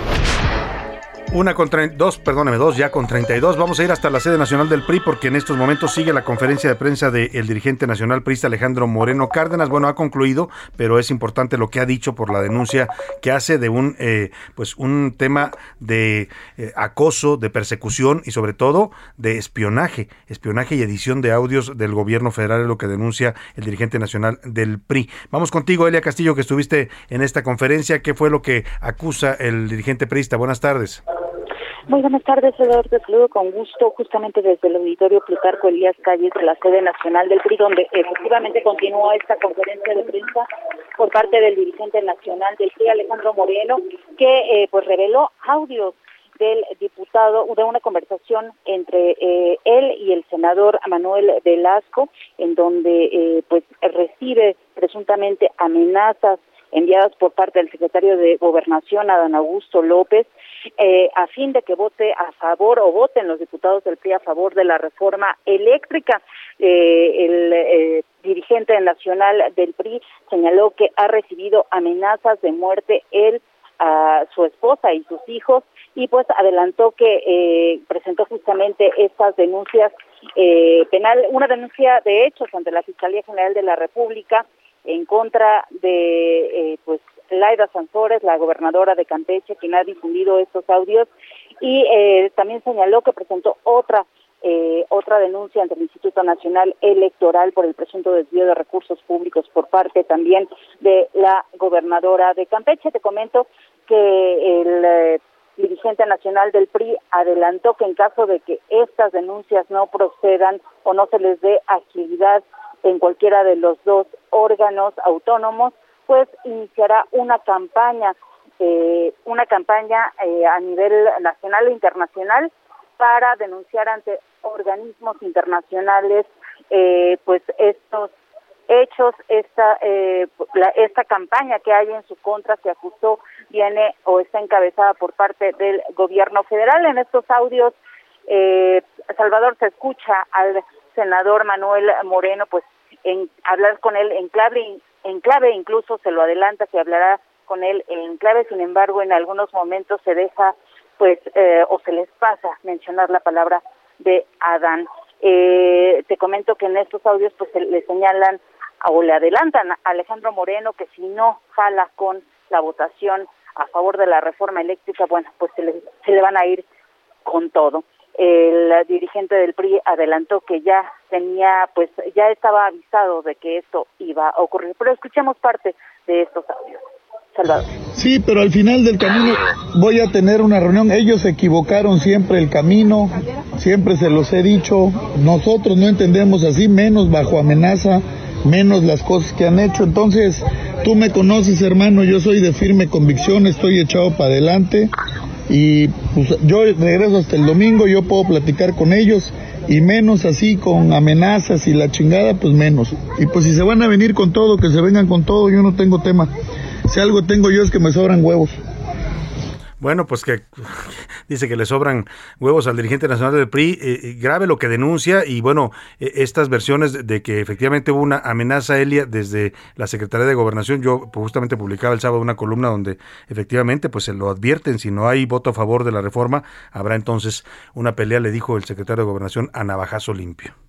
Una con dos, perdóneme, dos ya con 32. Vamos a ir hasta la sede nacional del PRI porque en estos momentos sigue la conferencia de prensa del dirigente nacional priista Alejandro Moreno Cárdenas. Bueno, ha concluido, pero es importante lo que ha dicho por la denuncia que hace de un, eh, pues un tema de eh, acoso, de persecución y sobre todo de espionaje, espionaje y edición de audios del gobierno federal es lo que denuncia el dirigente nacional del PRI. Vamos contigo, Elia Castillo, que estuviste en esta conferencia. ¿Qué fue lo que acusa el dirigente priista? Buenas tardes. Muy buenas tardes, Eduardo. Saludo con gusto justamente desde el auditorio Plutarco Elías Calles de la sede nacional del PRI, donde efectivamente continúa esta conferencia de prensa por parte del dirigente nacional del PRI, Alejandro Moreno, que eh, pues reveló audios del diputado, de una conversación entre eh, él y el senador Manuel Velasco, en donde eh, pues recibe presuntamente amenazas enviadas por parte del secretario de Gobernación, Adán Augusto López, eh, a fin de que vote a favor o voten los diputados del PRI a favor de la reforma eléctrica. Eh, el eh, dirigente nacional del PRI señaló que ha recibido amenazas de muerte él, a su esposa y sus hijos y pues adelantó que eh, presentó justamente estas denuncias eh, penal, una denuncia de hechos ante la Fiscalía General de la República en contra de eh, pues Laida Sansores, la gobernadora de Campeche, quien ha difundido estos audios y eh, también señaló que presentó otra eh, otra denuncia ante el Instituto Nacional Electoral por el presunto desvío de recursos públicos por parte también de la gobernadora de Campeche. Te comento que el eh, dirigente nacional del PRI adelantó que en caso de que estas denuncias no procedan o no se les dé agilidad en cualquiera de los dos órganos autónomos, pues iniciará una campaña, eh, una campaña eh, a nivel nacional e internacional para denunciar ante organismos internacionales eh, pues estos hechos, esta eh, la- esta campaña que hay en su contra que acusó viene o está encabezada por parte del gobierno federal. En estos audios, eh, Salvador se escucha al senador Manuel Moreno, pues en hablar con él en clave, en clave incluso se lo adelanta que hablará con él en clave, sin embargo en algunos momentos se deja pues eh, o se les pasa mencionar la palabra de Adán. Eh, te comento que en estos audios pues se- le señalan o le adelantan a Alejandro Moreno que si no jala con la votación a favor de la reforma eléctrica, bueno, pues se le, se le van a ir con todo. El dirigente del PRI adelantó que ya tenía, pues ya estaba avisado de que esto iba a ocurrir. Pero escuchemos parte de estos audios. Salvador. Sí, pero al final del camino voy a tener una reunión. Ellos se equivocaron siempre el camino, siempre se los he dicho. Nosotros no entendemos así, menos bajo amenaza, menos las cosas que han hecho. Entonces, tú me conoces, hermano, yo soy de firme convicción, estoy echado para adelante. Y pues, yo regreso hasta el domingo, yo puedo platicar con ellos. Y menos así con amenazas y la chingada, pues menos. Y pues si se van a venir con todo, que se vengan con todo, yo no tengo tema. Si algo tengo yo es que me sobran huevos. Bueno, pues que dice que le sobran huevos al dirigente nacional del PRI, eh, eh, grave lo que denuncia y bueno, eh, estas versiones de, que efectivamente hubo una amenaza Elia desde la Secretaría de Gobernación, yo justamente publicaba el sábado una columna donde efectivamente pues se lo advierten, si no hay voto a favor de la reforma, habrá entonces una pelea, le dijo el secretario de Gobernación a navajazo limpio.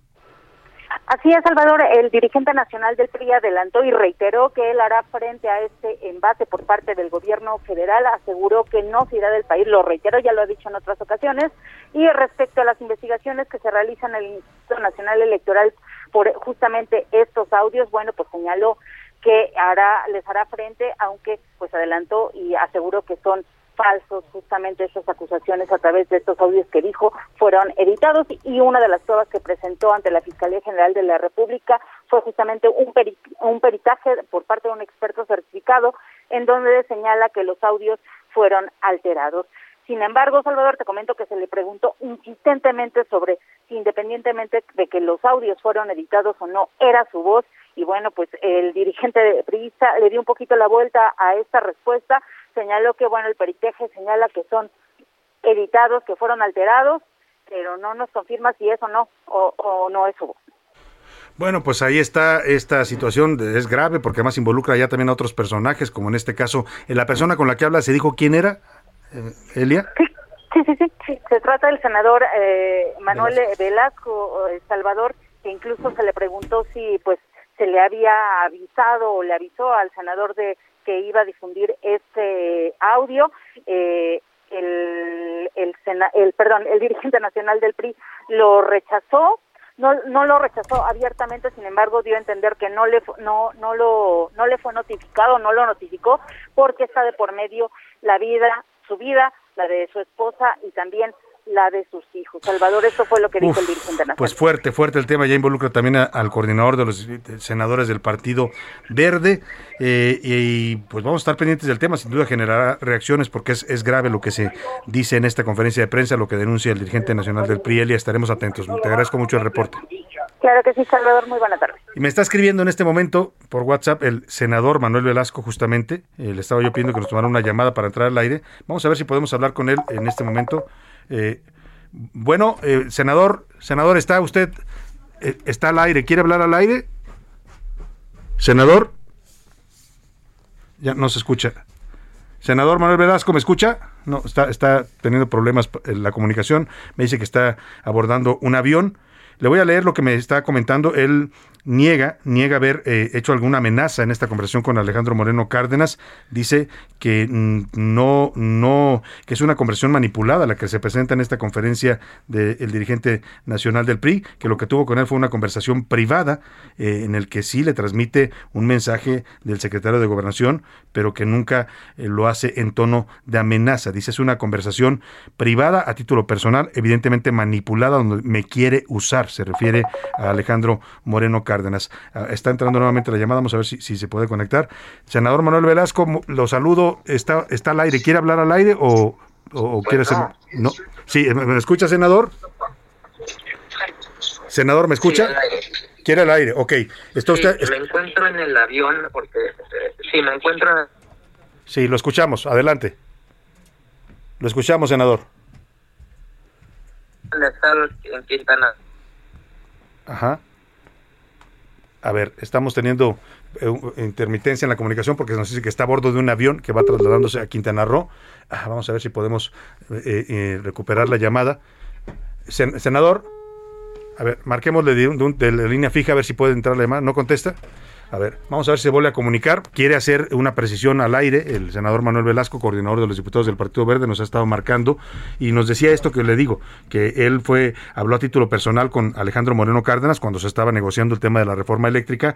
Así es, Salvador, el dirigente nacional del PRI adelantó y reiteró que él hará frente a este embate por parte del gobierno federal, aseguró que no se irá del país, lo reiteró, ya lo ha dicho en otras ocasiones, y respecto a las investigaciones que se realizan en el Instituto Nacional Electoral por justamente estos audios, bueno, pues señaló que hará les hará frente, aunque pues adelantó y aseguró que son falsos justamente estas acusaciones a través de estos audios que dijo fueron editados y una de las pruebas que presentó ante la Fiscalía General de la República fue justamente un, peri- un peritaje por parte de un experto certificado en donde señala que los audios fueron alterados. Sin embargo, Salvador, te comento que se le preguntó insistentemente sobre si independientemente de que los audios fueron editados o no, era su voz. Y bueno, pues el dirigente priista le dio un poquito la vuelta a esta respuesta. Señaló que, bueno, el peritaje señala que son editados, que fueron alterados, pero no nos confirma si es o no, o, o no es voz. Bueno, pues ahí está esta situación, es grave porque además involucra ya también a otros personajes, como en este caso, eh, la persona con la que habla se dijo quién era, eh, Elia. Sí, sí, sí, sí. Se trata del senador eh, Manuel Velasco eh, Salvador, que incluso se le preguntó si pues se le había avisado o le avisó al senador de que iba a difundir este audio. Eh, el, el, el, perdón, el dirigente nacional del PRI lo rechazó, no, no lo rechazó abiertamente, sin embargo dio a entender que no le no no lo no le fue notificado, no lo notificó porque está de por medio la vida, su vida, la de su esposa y también la de sus hijos. Salvador, eso fue lo que dijo Uf, el dirigente nacional. Pues fuerte, fuerte el tema, ya involucra también a- al coordinador de los senadores del Partido Verde eh, y pues vamos a estar pendientes del tema, sin duda generará reacciones porque es, es grave lo que se dice en esta conferencia de prensa, lo que denuncia el dirigente nacional del PRI, Elia, estaremos atentos. Te agradezco mucho el reporte. Claro que sí, Salvador, muy buena tarde. Y me está escribiendo en este momento por WhatsApp el senador Manuel Velasco, justamente. Eh, le estaba yo pidiendo que nos tomara una llamada para entrar al aire. Vamos a ver si podemos hablar con él en este momento. Eh, bueno, eh, senador, senador, ¿está usted? eh, ¿Está al aire? ¿Quiere hablar al aire? Senador. Ya no se escucha. Senador Manuel Velasco, ¿me escucha? No, está, está teniendo problemas en la comunicación. Me dice que está abordando un avión. Le voy a leer lo que me está comentando. Él niega, niega haber eh, hecho alguna amenaza en esta conversación con Alejandro Moreno Cárdenas. Dice que mm, no, no, que es una conversación manipulada la que se presenta en esta conferencia del dirigente nacional del PRI, que lo que tuvo con él fue una conversación privada eh, en el que sí le transmite un mensaje del secretario de Gobernación, pero que nunca eh, lo hace en tono de amenaza. Dice es una conversación privada a título personal, evidentemente manipulada, donde me quiere usar. Se refiere a Alejandro Moreno Cárdenas. Ah, está entrando nuevamente la llamada, vamos a ver si, si se puede conectar. Senador Manuel Velasco, lo saludo, está, está al aire. ¿Quiere hablar al aire o, o- o quiere hacer.? No. Sí, ¿me, me escucha, senador? Senador, ¿me escucha? Sí. ¿Quiere al aire? Ok. Está Sí, usted. me encuentro en el avión porque eh, sí, me encuentro en Sí, lo escuchamos. Adelante. Lo escuchamos, senador. en Quintana. Ajá. A ver, estamos teniendo eh, intermitencia en la comunicación porque nos dice que está a bordo de un avión que va trasladándose a Quintana Roo. Ah, vamos a ver si podemos eh, eh, recuperar la llamada. Sen- senador, a ver, marquémosle de, un- de de la línea fija a ver si puede entrar la llamada. ¿No contesta? A ver, vamos a ver si se vuelve a comunicar. Quiere hacer una precisión al aire. El senador Manuel Velasco, coordinador de los diputados del Partido Verde, nos ha estado marcando y nos decía esto que le digo, que él fue, habló a título personal con Alejandro Moreno Cárdenas cuando se estaba negociando el tema de la reforma eléctrica,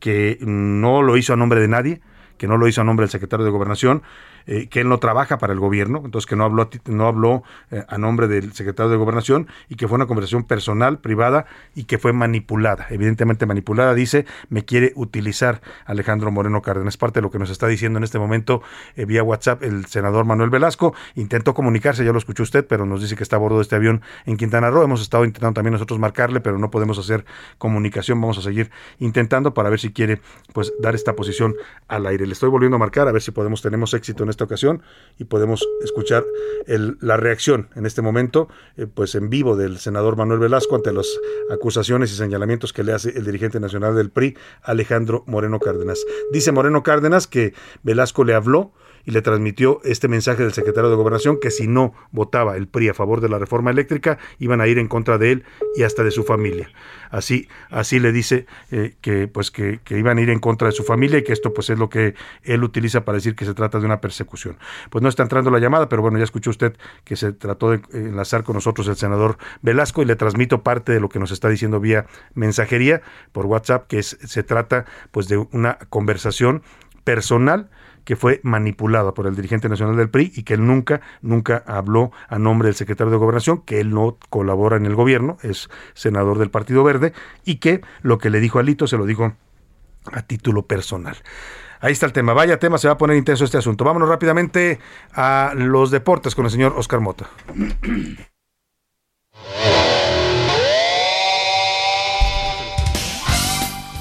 que no lo hizo a nombre de nadie que no lo hizo a nombre del secretario de Gobernación, eh, que él no trabaja para el gobierno, entonces que no habló, no habló eh, a nombre del secretario de Gobernación y que fue una conversación personal, privada y que fue manipulada, evidentemente manipulada, dice, me quiere utilizar Alejandro Moreno Cárdenas. Parte de lo que nos está diciendo en este momento eh, vía WhatsApp el senador Manuel Velasco, intentó comunicarse, ya lo escuchó usted, pero nos dice que está a bordo de este avión en Quintana Roo, hemos estado intentando también nosotros marcarle, pero no podemos hacer comunicación, vamos a seguir intentando para ver si quiere pues dar esta posición al aire. Le estoy volviendo a marcar a ver si podemos tenemos éxito en esta ocasión y podemos escuchar el- la reacción en este momento eh, pues en vivo del senador Manuel Velasco ante las acusaciones y señalamientos que le hace el dirigente nacional del PRI Alejandro Moreno Cárdenas. Dice Moreno Cárdenas que Velasco le habló y le transmitió este mensaje del secretario de Gobernación que si no votaba el PRI a favor de la reforma eléctrica iban a ir en contra de él y hasta de su familia. Así, así le dice eh, que pues que, iban a ir en contra de su familia y que esto pues es lo que él utiliza para decir que se trata de una persecución. Pues no está entrando la llamada, pero bueno, ya escuchó usted que se trató de eh, enlazar con nosotros el senador Velasco y le transmito parte de lo que nos está diciendo vía mensajería por WhatsApp, que se trata pues de una conversación personal que fue manipulada por el dirigente nacional del PRI y que él nunca, nunca habló a nombre del secretario de Gobernación, que él no colabora en el gobierno, es senador del Partido Verde, y que lo que le dijo a Lito se lo dijo a título personal. Ahí está el tema. Vaya tema, se va a poner intenso este asunto. Vámonos rápidamente a los deportes con el señor Oscar Mota.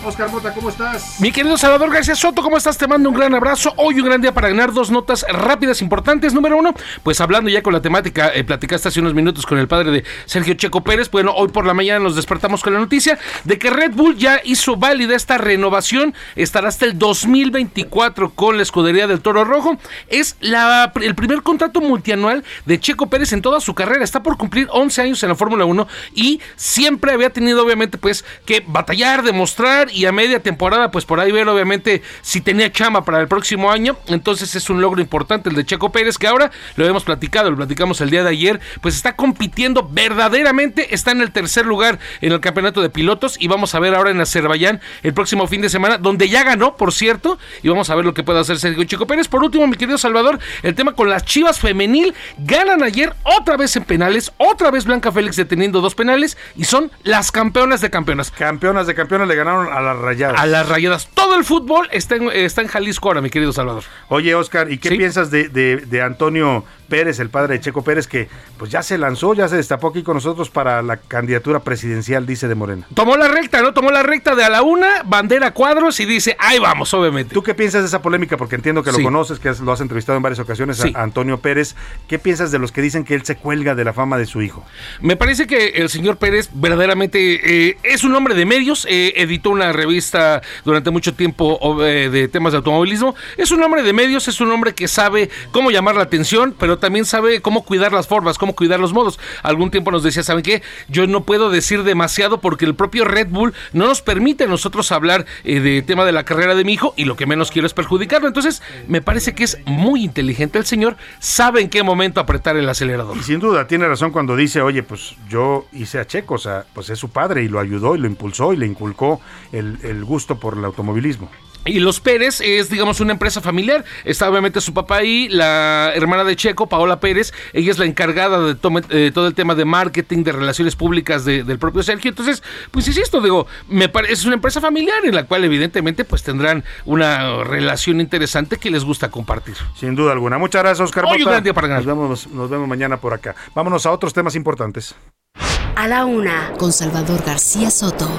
Oscar Mota, ¿cómo estás? Mi querido Salvador García Soto, ¿cómo estás? Te mando un gran abrazo. Hoy un gran día para ganar dos notas rápidas, importantes. Número uno, pues hablando ya con la temática, eh, platicaste hace unos minutos con el padre de Sergio Checo Pérez. Bueno, hoy por la mañana nos despertamos con la noticia de que Red Bull ya hizo válida esta renovación. Estará hasta el 2024 con la escudería del Toro Rojo. Es el primer contrato multianual de Checo Pérez en toda su carrera. Está por cumplir 11 años en la Fórmula 1 y siempre había tenido, obviamente, pues que batallar, demostrar y a media temporada, pues por ahí ver, obviamente, si tenía chama para el próximo año. Entonces es un logro importante el de Checo Pérez, que ahora lo hemos platicado, lo platicamos el día de ayer, pues está compitiendo verdaderamente, está en el tercer lugar en el campeonato de pilotos y vamos a ver ahora en Azerbaiyán el próximo fin de semana, donde ya ganó, por cierto, y vamos a ver lo que puede hacer Sergio Checo Pérez. Por último, mi querido Salvador, el tema con las Chivas femenil, ganan ayer otra vez en penales, otra vez Blanca Félix deteniendo dos penales y son las campeonas de campeonas. Campeonas de campeonas le ganaron a las rayadas. A las rayadas. Todo el fútbol está en, está en Jalisco ahora, mi querido Salvador. Oye, Oscar, ¿y qué piensas de, de- de Antonio Pérez, el padre de Checo Pérez, que pues ya se lanzó, ya se destapó aquí con nosotros para la candidatura presidencial, dice de Morena? Tomó la recta, ¿no? Tomó la recta de a la una, bandera cuadros y dice, ahí vamos, obviamente. ¿Tú qué piensas de esa polémica? Porque entiendo que lo Sí. conoces, que lo has entrevistado en varias ocasiones Sí. a Antonio Pérez. ¿Qué piensas de los que dicen que él se cuelga de la fama de su hijo? Me parece que el señor Pérez verdaderamente eh, es un hombre de medios, eh, editó una revista durante mucho tiempo eh, de temas de automovilismo, es un hombre de medios, es un hombre que sabe cómo llamar la atención, también sabe cómo cuidar las formas, cómo cuidar los modos. Algún tiempo nos decía, ¿saben qué? Yo no puedo decir demasiado porque el propio Red Bull no nos permite a nosotros hablar eh, de tema de la carrera de mi hijo y lo que menos quiero es perjudicarlo. Entonces, me parece que es muy inteligente el señor, sabe en qué momento apretar el acelerador. Y sin duda, tiene razón cuando dice, oye, pues yo hice a Checo, o sea, pues es su padre y lo ayudó y lo impulsó y le inculcó el, el gusto por el automovilismo. Y los Pérez es, digamos, una empresa familiar. Está obviamente su papá ahí, la hermana de Checo, Paola Pérez. Ella es la encargada de tome- eh, todo el tema de marketing, de relaciones públicas de- del propio Sergio. Entonces, pues insisto, digo, me parece es una empresa familiar en la cual evidentemente pues tendrán una relación interesante que les gusta compartir. Sin duda alguna. Muchas gracias, Oscar. Hoy un gran día para ganar. Nos vemos, nos vemos mañana por acá. Vámonos a otros temas importantes. A la una, con Salvador García Soto.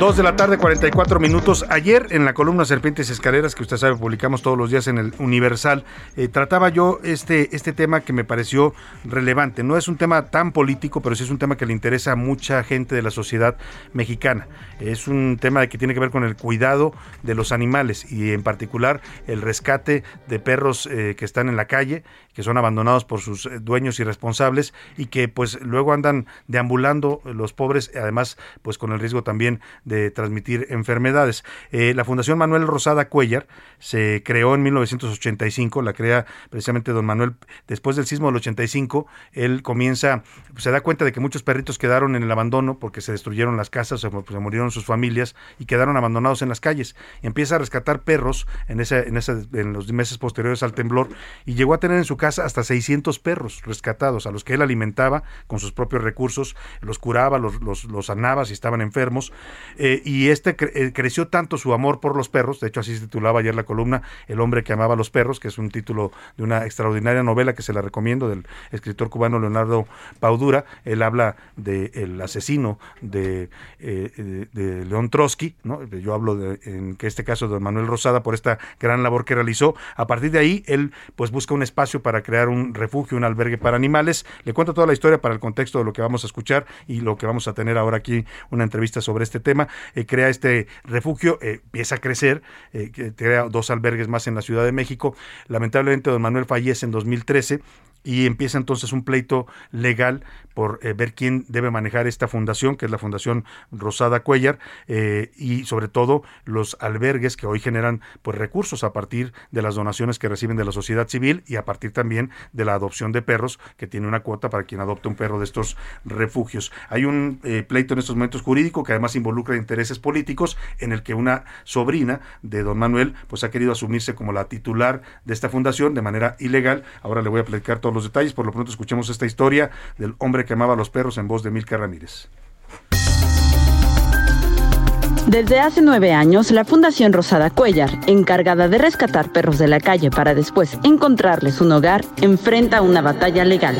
Dos de la tarde, 44 minutos. Ayer en la columna Serpientes y Escaleras, que usted sabe, publicamos todos los días en el Universal, eh, trataba yo este, este tema que me pareció relevante. No es un tema tan político, pero sí es un tema que le interesa a mucha gente de la sociedad mexicana. Es un tema que tiene que ver con el cuidado de los animales y en particular el rescate de perros eh, que están en la calle, que son abandonados por sus eh, dueños irresponsables y que pues luego andan deambulando los pobres, además pues con el riesgo también de transmitir enfermedades. Eh, la Fundación Manuel Rosada Cuellar se creó en 1985, la crea precisamente don Manuel después del sismo del 85, él comienza, se da cuenta de que muchos perritos quedaron en el abandono porque se destruyeron las casas, se, murieron sus familias y quedaron abandonados en las calles. Empieza a rescatar perros en, ese, en, ese, en los meses posteriores al temblor y llegó a tener en su casa hasta 600 perros rescatados a los que él alimentaba con sus propios recursos, los curaba, los, los, los sanaba si estaban enfermos. Eh, y este eh, creció tanto su amor por los perros, de hecho así se titulaba ayer la columna, El hombre que amaba a los perros, que es un título de una extraordinaria novela que se la recomiendo del escritor cubano Leonardo Paudura. Él habla del asesino de, eh, de- de León Trotsky, ¿no? yo hablo de, en este caso de Manuel Rosada por esta gran labor que realizó. A partir de ahí, él pues busca un espacio para crear un refugio, un albergue para animales. Le cuento toda la historia para el contexto de lo que vamos a escuchar y lo que vamos a tener ahora aquí, una entrevista sobre este tema. Eh, crea este refugio, eh, empieza a crecer, eh, crea albergues más en la Ciudad de México. Lamentablemente, don Manuel fallece en 2013 y empieza entonces un pleito legal por eh, ver quién debe manejar esta fundación, que es la Fundación Rosada Cuellar, eh, y sobre todo los albergues que hoy generan pues recursos a partir de las donaciones que reciben de la sociedad civil y a partir también de la adopción de perros, que tiene una cuota para quien adopte un perro de estos refugios. Hay un eh, pleito en estos momentos jurídico que además involucra intereses políticos, en el que una sobrina de don Manuel pues ha querido asumirse como la titular de esta fundación de manera ilegal. Ahora le voy a platicar los detalles, por lo pronto escuchemos esta historia del hombre que amaba a los perros en voz de Milka Ramírez. Desde hace nueve años, la Fundación Rosada Cuellar, encargada de rescatar perros de la calle para después encontrarles un hogar, enfrenta una batalla legal.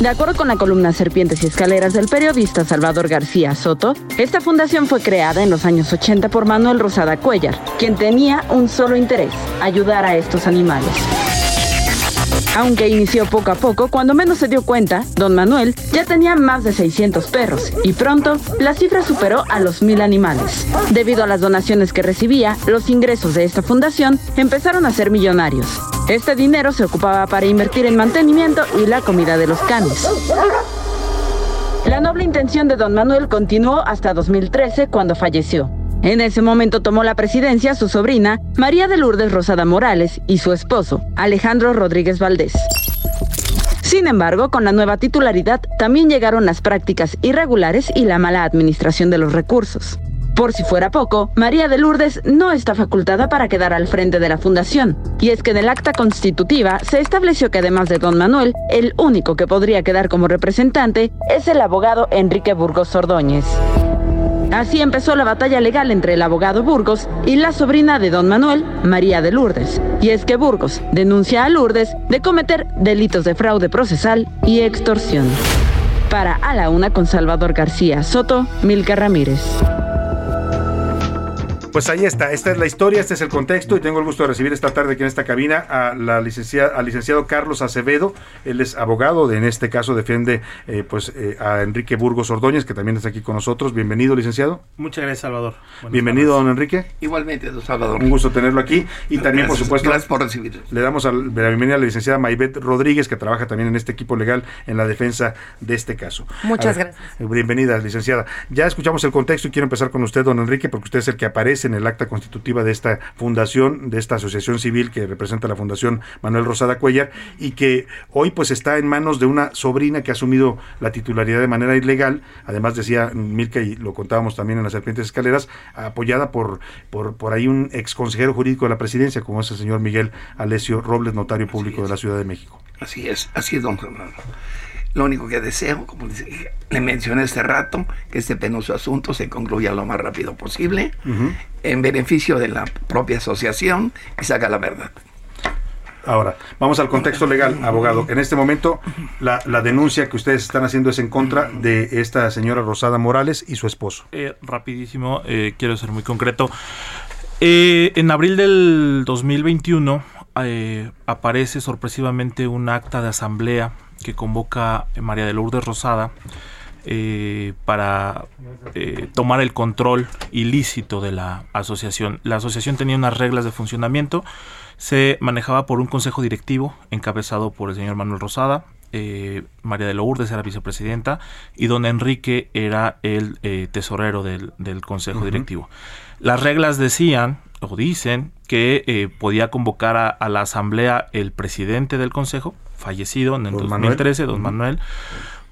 De acuerdo con la columna Serpientes y Escaleras del periodista Salvador García Soto, esta fundación fue creada en los años 80 por Manuel Rosada Cuellar, quien tenía un solo interés, ayudar a estos animales. Aunque inició poco a poco, cuando menos se dio cuenta, don Manuel ya tenía más de 600 perros y pronto la cifra superó a los mil animales. Debido a las donaciones que recibía, los ingresos de esta fundación empezaron a ser millonarios. Este dinero se ocupaba para invertir en mantenimiento y la comida de los canes. La noble intención de don Manuel continuó hasta 2013 cuando falleció. En ese momento tomó la presidencia su sobrina, María de Lourdes Rosada Morales, y su esposo, Alejandro Rodríguez Valdés. Sin embargo, con la nueva titularidad también llegaron las prácticas irregulares y la mala administración de los recursos. Por si fuera poco, María de Lourdes no está facultada para quedar al frente de la fundación, y es que en el acta constitutiva se estableció que además de don Manuel, el único que podría quedar como representante es el abogado Enrique Burgos Ordóñez. Así empezó la batalla legal entre el abogado Burgos y la sobrina de don Manuel, María de Lourdes. Y es que Burgos denuncia a Lourdes de cometer delitos de fraude procesal y extorsión. Para A la Una con Salvador García Soto, Milka Ramírez. Pues ahí está, esta es la historia, este es el contexto y tengo el gusto de recibir esta tarde aquí en esta cabina a la licenciada, al licenciado Carlos Acevedo, él es abogado, de, en este caso defiende eh, pues eh, a Enrique Burgos Ordóñez, que también está aquí con nosotros. Bienvenido, licenciado. Muchas gracias, Salvador. Buenas Bienvenido, don Enrique. Igualmente, don Salvador. Un gusto tenerlo aquí. Y también, por Gracias, supuesto, gracias por recibirnos. le damos al- la bienvenida a la licenciada Maybet Rodríguez, que trabaja también en este equipo legal en la defensa de este caso. Muchas ver, eh, Bienvenida, licenciada. Ya escuchamos el contexto y quiero empezar con usted, don Enrique, porque usted es el que aparece en el acta constitutiva de esta fundación, de esta asociación civil que representa la Fundación Manuel Rosada Cuellar y que hoy pues está en manos de una sobrina que ha asumido la titularidad de manera ilegal. Además decía Milka y lo contábamos también en las serpientes escaleras, apoyada por, por, por ahí un ex consejero jurídico de la presidencia, como es el señor Miguel Alesio Robles, notario público de la Ciudad de México. Así es, así es, don Fernando. Lo único que deseo, como dice- le mencioné este rato, que este penoso asunto se concluya lo más rápido posible, en beneficio de la propia asociación y saca la verdad. Ahora, vamos al contexto legal, abogado. En este momento, la, la denuncia que ustedes están haciendo es en contra de esta señora Rosada Morales y su esposo. Eh, rapidísimo, eh, quiero ser muy concreto. Eh, en abril del 2021 eh, aparece sorpresivamente un acta de asamblea que convoca María de Lourdes Rosada eh, para eh, tomar el control ilícito de la asociación. La asociación tenía unas reglas de funcionamiento, se manejaba por un consejo directivo encabezado por el señor Manuel Rosada, eh, María de Lourdes era vicepresidenta y don Enrique era el eh, tesorero del, del consejo directivo. Las reglas decían o dicen que podía convocar a, a la asamblea el presidente del consejo, fallecido en el Don 2013, Manuel. don. Manuel,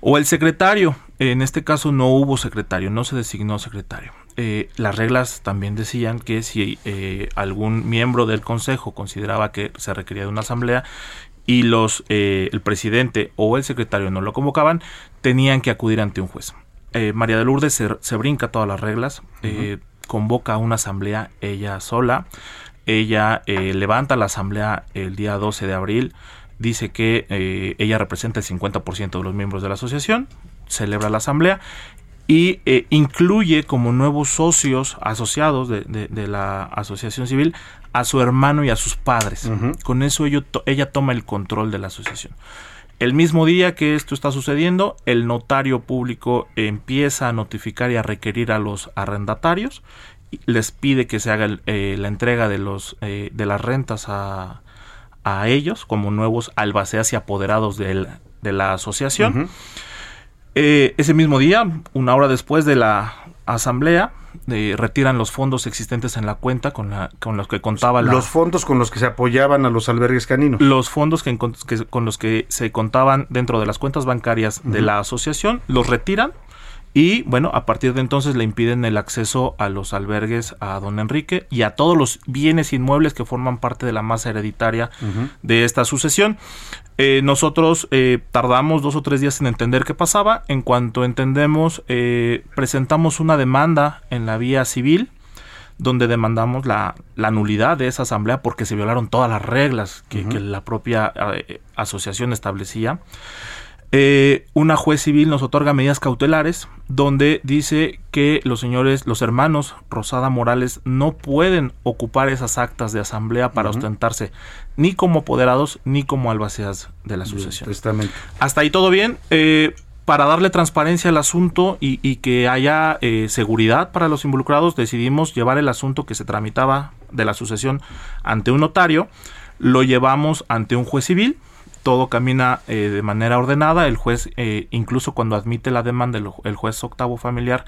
o el secretario. En este caso no hubo secretario, no se designó secretario. Eh, las reglas también decían que si eh, algún miembro del consejo consideraba que se requería de una asamblea y los eh, el presidente o el secretario no lo convocaban, tenían que acudir ante un juez. Eh, María de Lourdes se, se brinca todas las reglas, convoca una asamblea ella sola, ella levanta la asamblea el día 12 de abril, dice que eh, ella representa el 50% de los miembros de la asociación, celebra la asamblea y eh, incluye como nuevos socios asociados de, de- de la asociación civil a su hermano y a sus padres. Con eso ello to- ella toma el control de la asociación. El mismo día que esto está sucediendo, el notario público empieza a notificar y a requerir a los arrendatarios, les pide que se haga el- eh, la entrega de, los, eh, de las rentas a, a ellos como nuevos albaceas y apoderados del- de la asociación. Eh, ese mismo día, una hora después de la asamblea, eh, retiran los fondos existentes en la cuenta con, la, con los que contaba la, Los fondos con los que se apoyaban a los albergues caninos. los fondos que, con los que se contaban dentro de las cuentas bancarias de la asociación, los retiran y bueno, a partir de entonces le impiden el acceso a los albergues a don Enrique y a todos los bienes inmuebles que forman parte de la masa hereditaria de esta sucesión. Eh, nosotros eh, tardamos dos o tres días en entender qué pasaba. En cuanto entendemos, eh, presentamos una demanda en la vía civil donde demandamos la, la nulidad de esa asamblea porque se violaron todas las reglas que, la propia asociación establecía. Eh, una juez civil nos otorga medidas cautelares donde dice que los señores, los hermanos Rosada Morales no pueden ocupar esas actas de asamblea para ostentarse ni como apoderados ni como albaceas de la sucesión. Hasta ahí todo bien. Eh, para darle transparencia al asunto y, y que haya eh, seguridad para los involucrados, decidimos llevar el asunto que se tramitaba de la sucesión ante un notario. Lo llevamos ante un juez civil. Todo camina eh, de manera ordenada. El juez, eh, incluso cuando admite la demanda, el, el juez octavo familiar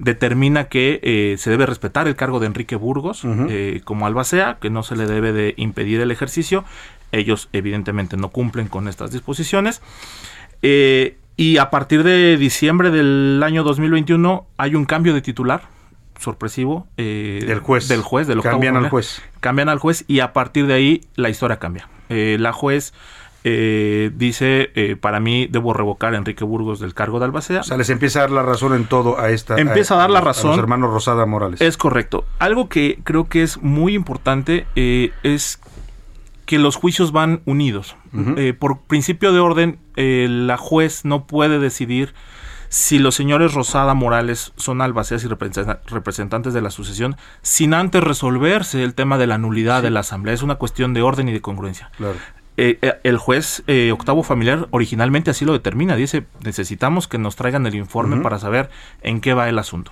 determina que eh, se debe respetar el cargo de Enrique Burgos eh, como albacea, que no se le debe de impedir el ejercicio. Ellos evidentemente no cumplen con estas disposiciones. Eh, y a partir de diciembre del año 2021 hay un cambio de titular sorpresivo eh, Del juez. del juez del Cambian al juez. cambian al juez y a partir de ahí la historia cambia la juez eh, dice eh, para mí debo revocar a Enrique Burgos del cargo de albacea O sea, les empieza a dar la razón en todo a esta. Empieza a dar la razón. los hermanos Rosada Morales. Es correcto. Algo que creo que es muy importante eh, es que los juicios van unidos. Eh, por principio de orden, eh, la juez no puede decidir si los señores Rosada Morales son albaceas y representa- representantes de la sucesión sin antes resolverse el tema de la nulidad de la asamblea. Es una cuestión de orden y de congruencia. Claro. Eh, eh, el juez eh, octavo familiar originalmente así lo determina. Dice, necesitamos que nos traigan el informe para saber en qué va el asunto.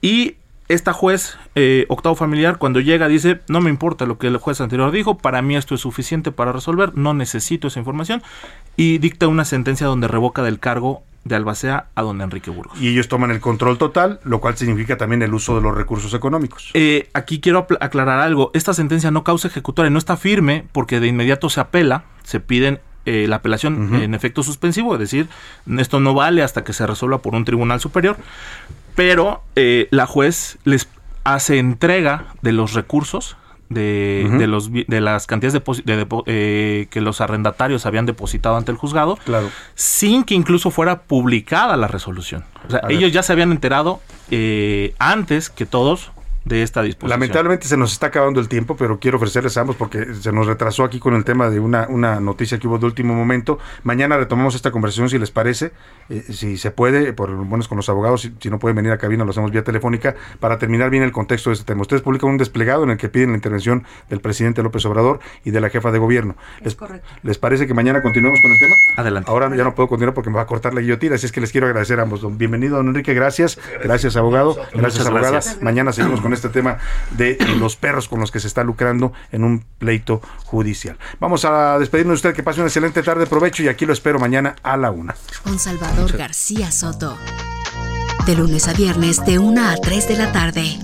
Y esta juez eh, octavo familiar cuando llega dice, no me importa lo que el juez anterior dijo, para mí esto es suficiente para resolver, no necesito esa información. Y dicta una sentencia donde revoca del cargo de albacea a don Enrique Burgos. Y ellos toman el control total, lo cual significa también el uso de los recursos económicos. Eh, aquí quiero aclarar algo. Esta sentencia no causa ejecutoria, no está firme porque de inmediato se apela, se piden eh, la apelación en efecto suspensivo, es decir, esto no vale hasta que se resuelva por un tribunal superior, pero eh, la juez les hace entrega de los recursos. De, de los de las cantidades de eh, que los arrendatarios habían depositado ante el juzgado Claro. sin que incluso fuera publicada la resolución. O sea, A ver. ellos ya se habían enterado eh, antes que todos de esta disposición. Lamentablemente se nos está acabando el tiempo, pero quiero ofrecerles a ambos porque se nos retrasó aquí con el tema de una, una noticia que hubo de último momento. Mañana retomamos esta conversación si les parece, eh, si se puede, por lo menos con los abogados, si, si no pueden venir a cabina lo hacemos vía telefónica para terminar bien el contexto de este tema. Ustedes publican un desplegado en el que piden la intervención del presidente López Obrador y de la jefa de gobierno. Les, ¿Les parece que mañana continuemos con el tema? Adelante. Ahora ya no puedo continuar porque me va a cortar la guillotina, así es que les quiero agradecer a ambos. Don- Bienvenido, don Enrique, gracias. Gracias, abogado. Gracias, abogada. gracias. Mañana seguimos con este tema de los perros con los que se está lucrando en un pleito judicial. Vamos a despedirnos de usted, que pase una excelente tarde, provecho y aquí lo espero mañana a la una. Con Salvador García Soto. De lunes a viernes de 1 a 3 de la tarde.